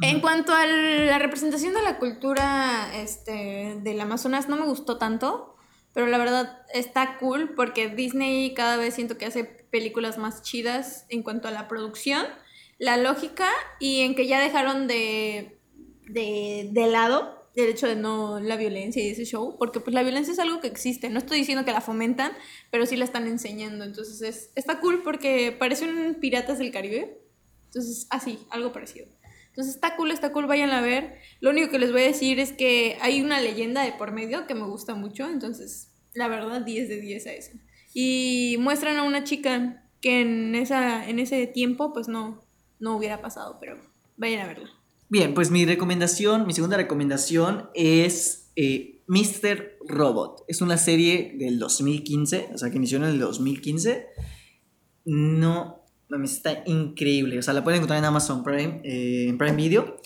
En cuanto a la representación de la cultura este, del Amazonas, no me gustó tanto, pero la verdad está cool porque Disney cada vez siento que hace películas más chidas en cuanto a la producción, la lógica y en que ya dejaron de, de, de lado el hecho de no la violencia y ese show, porque pues la violencia es algo que existe, no estoy diciendo que la fomentan, pero sí la están enseñando, entonces es, está cool porque parece un Piratas del Caribe, entonces así, algo parecido. Entonces está cool, está cool, vayan a ver. Lo único que les voy a decir es que hay una leyenda de por medio que me gusta mucho, entonces la verdad 10 de 10 a eso. Y muestran a una chica que en, esa, en ese tiempo pues no, no hubiera pasado, pero vayan a verla. Bien, pues mi recomendación, mi segunda recomendación es eh, Mr. Robot. Es una serie del 2015, o sea, que inició en el 2015. No, está increíble. O sea, la pueden encontrar en Amazon Prime, eh, en Prime Video.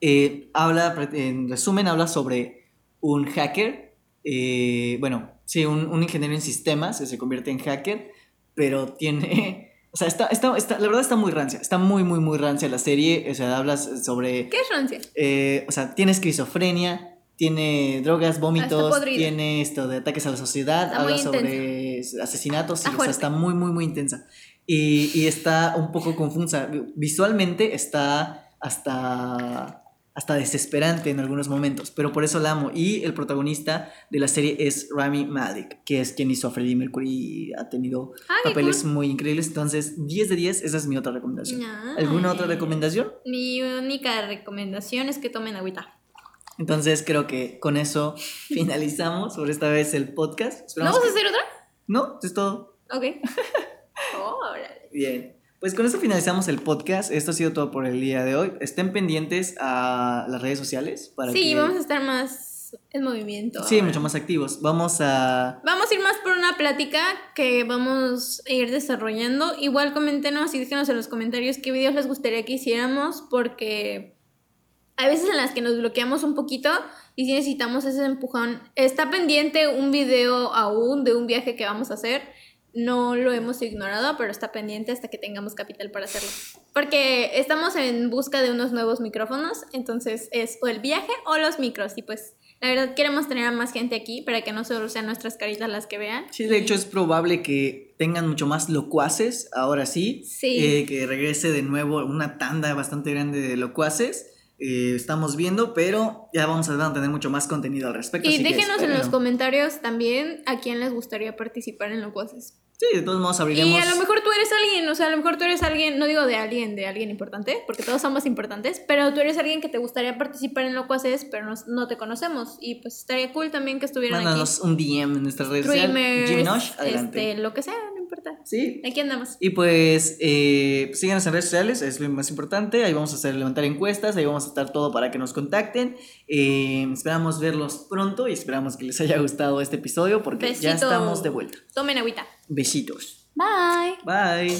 Eh, habla, en resumen, habla sobre un hacker. eh, bueno, sí, un, un ingeniero en sistemas que se convierte en hacker, pero tiene... O sea, está, está, está- la verdad está muy rancia. Está muy, muy, muy rancia la serie. O sea, hablas sobre ¿Qué es Francia? eh, o sea, tiene esquizofrenia, tiene drogas, vómitos, Ah, podrida. tiene esto de ataques a la sociedad, Está habla sobre asesinatos, Está o sea, está muy, muy, muy intensa. Y, y está un poco confusa. Visualmente está hasta, hasta desesperante en algunos momentos, pero por eso la amo. Y el protagonista de la serie es Rami Malek, que es quien hizo a Freddie Mercury y ha tenido Ah, papeles cool. muy increíbles. Entonces, 10 de 10, esa es mi otra recomendación. Nice. ¿Alguna otra recomendación? Mi única recomendación es que tomen agüita. Entonces creo que con eso finalizamos por esta vez el podcast. ¿No vas a hacer otra? No, es todo. Ok. Órale. Bien. Pues con eso finalizamos el podcast. Esto ha sido todo por el día de hoy. Estén pendientes a las redes sociales para Sí, que... vamos a estar más en movimiento. Sí, ahora. mucho más activos. Vamos a... Vamos a ir más por una plática que vamos a ir desarrollando. Igual coméntenos y déjenos en los comentarios qué videos les gustaría que hiciéramos porque hay veces en las que nos bloqueamos un poquito y si necesitamos ese empujón. Está pendiente un video aún de un viaje que vamos a hacer. No lo hemos ignorado, pero está pendiente hasta que tengamos capital para hacerlo. Porque estamos en busca de unos nuevos micrófonos, entonces es o el viaje o los micros. Y pues la verdad queremos tener a más gente aquí para que no solo sean nuestras caritas las que vean. Sí, de hecho es probable que tengan mucho más locuaces, ahora sí. Sí. Eh, que regrese de nuevo una tanda bastante grande de locuaces. Eh, estamos viendo, pero ya vamos a, tener mucho más contenido al respecto. Y déjenos en los comentarios también a quién les gustaría participar en Locuaces. Sí, de todos modos abriremos. Y a lo mejor tú eres alguien, o sea, a lo mejor tú eres alguien, no digo de alguien, de alguien importante, porque todos somos importantes, pero tú eres alguien que te gustaría participar en Locuaces, pero no, no te conocemos. Y pues estaría cool también que estuvieran Mándanos un DM en nuestras aquí. redes sociales. Jimmy Nosh, adelante. este, lo que sea, no importa. Sí. Aquí andamos. Y pues eh, síganos en redes sociales, es lo más importante. Ahí vamos a hacer levantar encuestas, ahí vamos a estar todo para que nos contacten. Eh, esperamos verlos pronto y esperamos que les haya gustado este episodio porque ya estamos de vuelta. Tomen agüita. Besitos. Bye. Bye.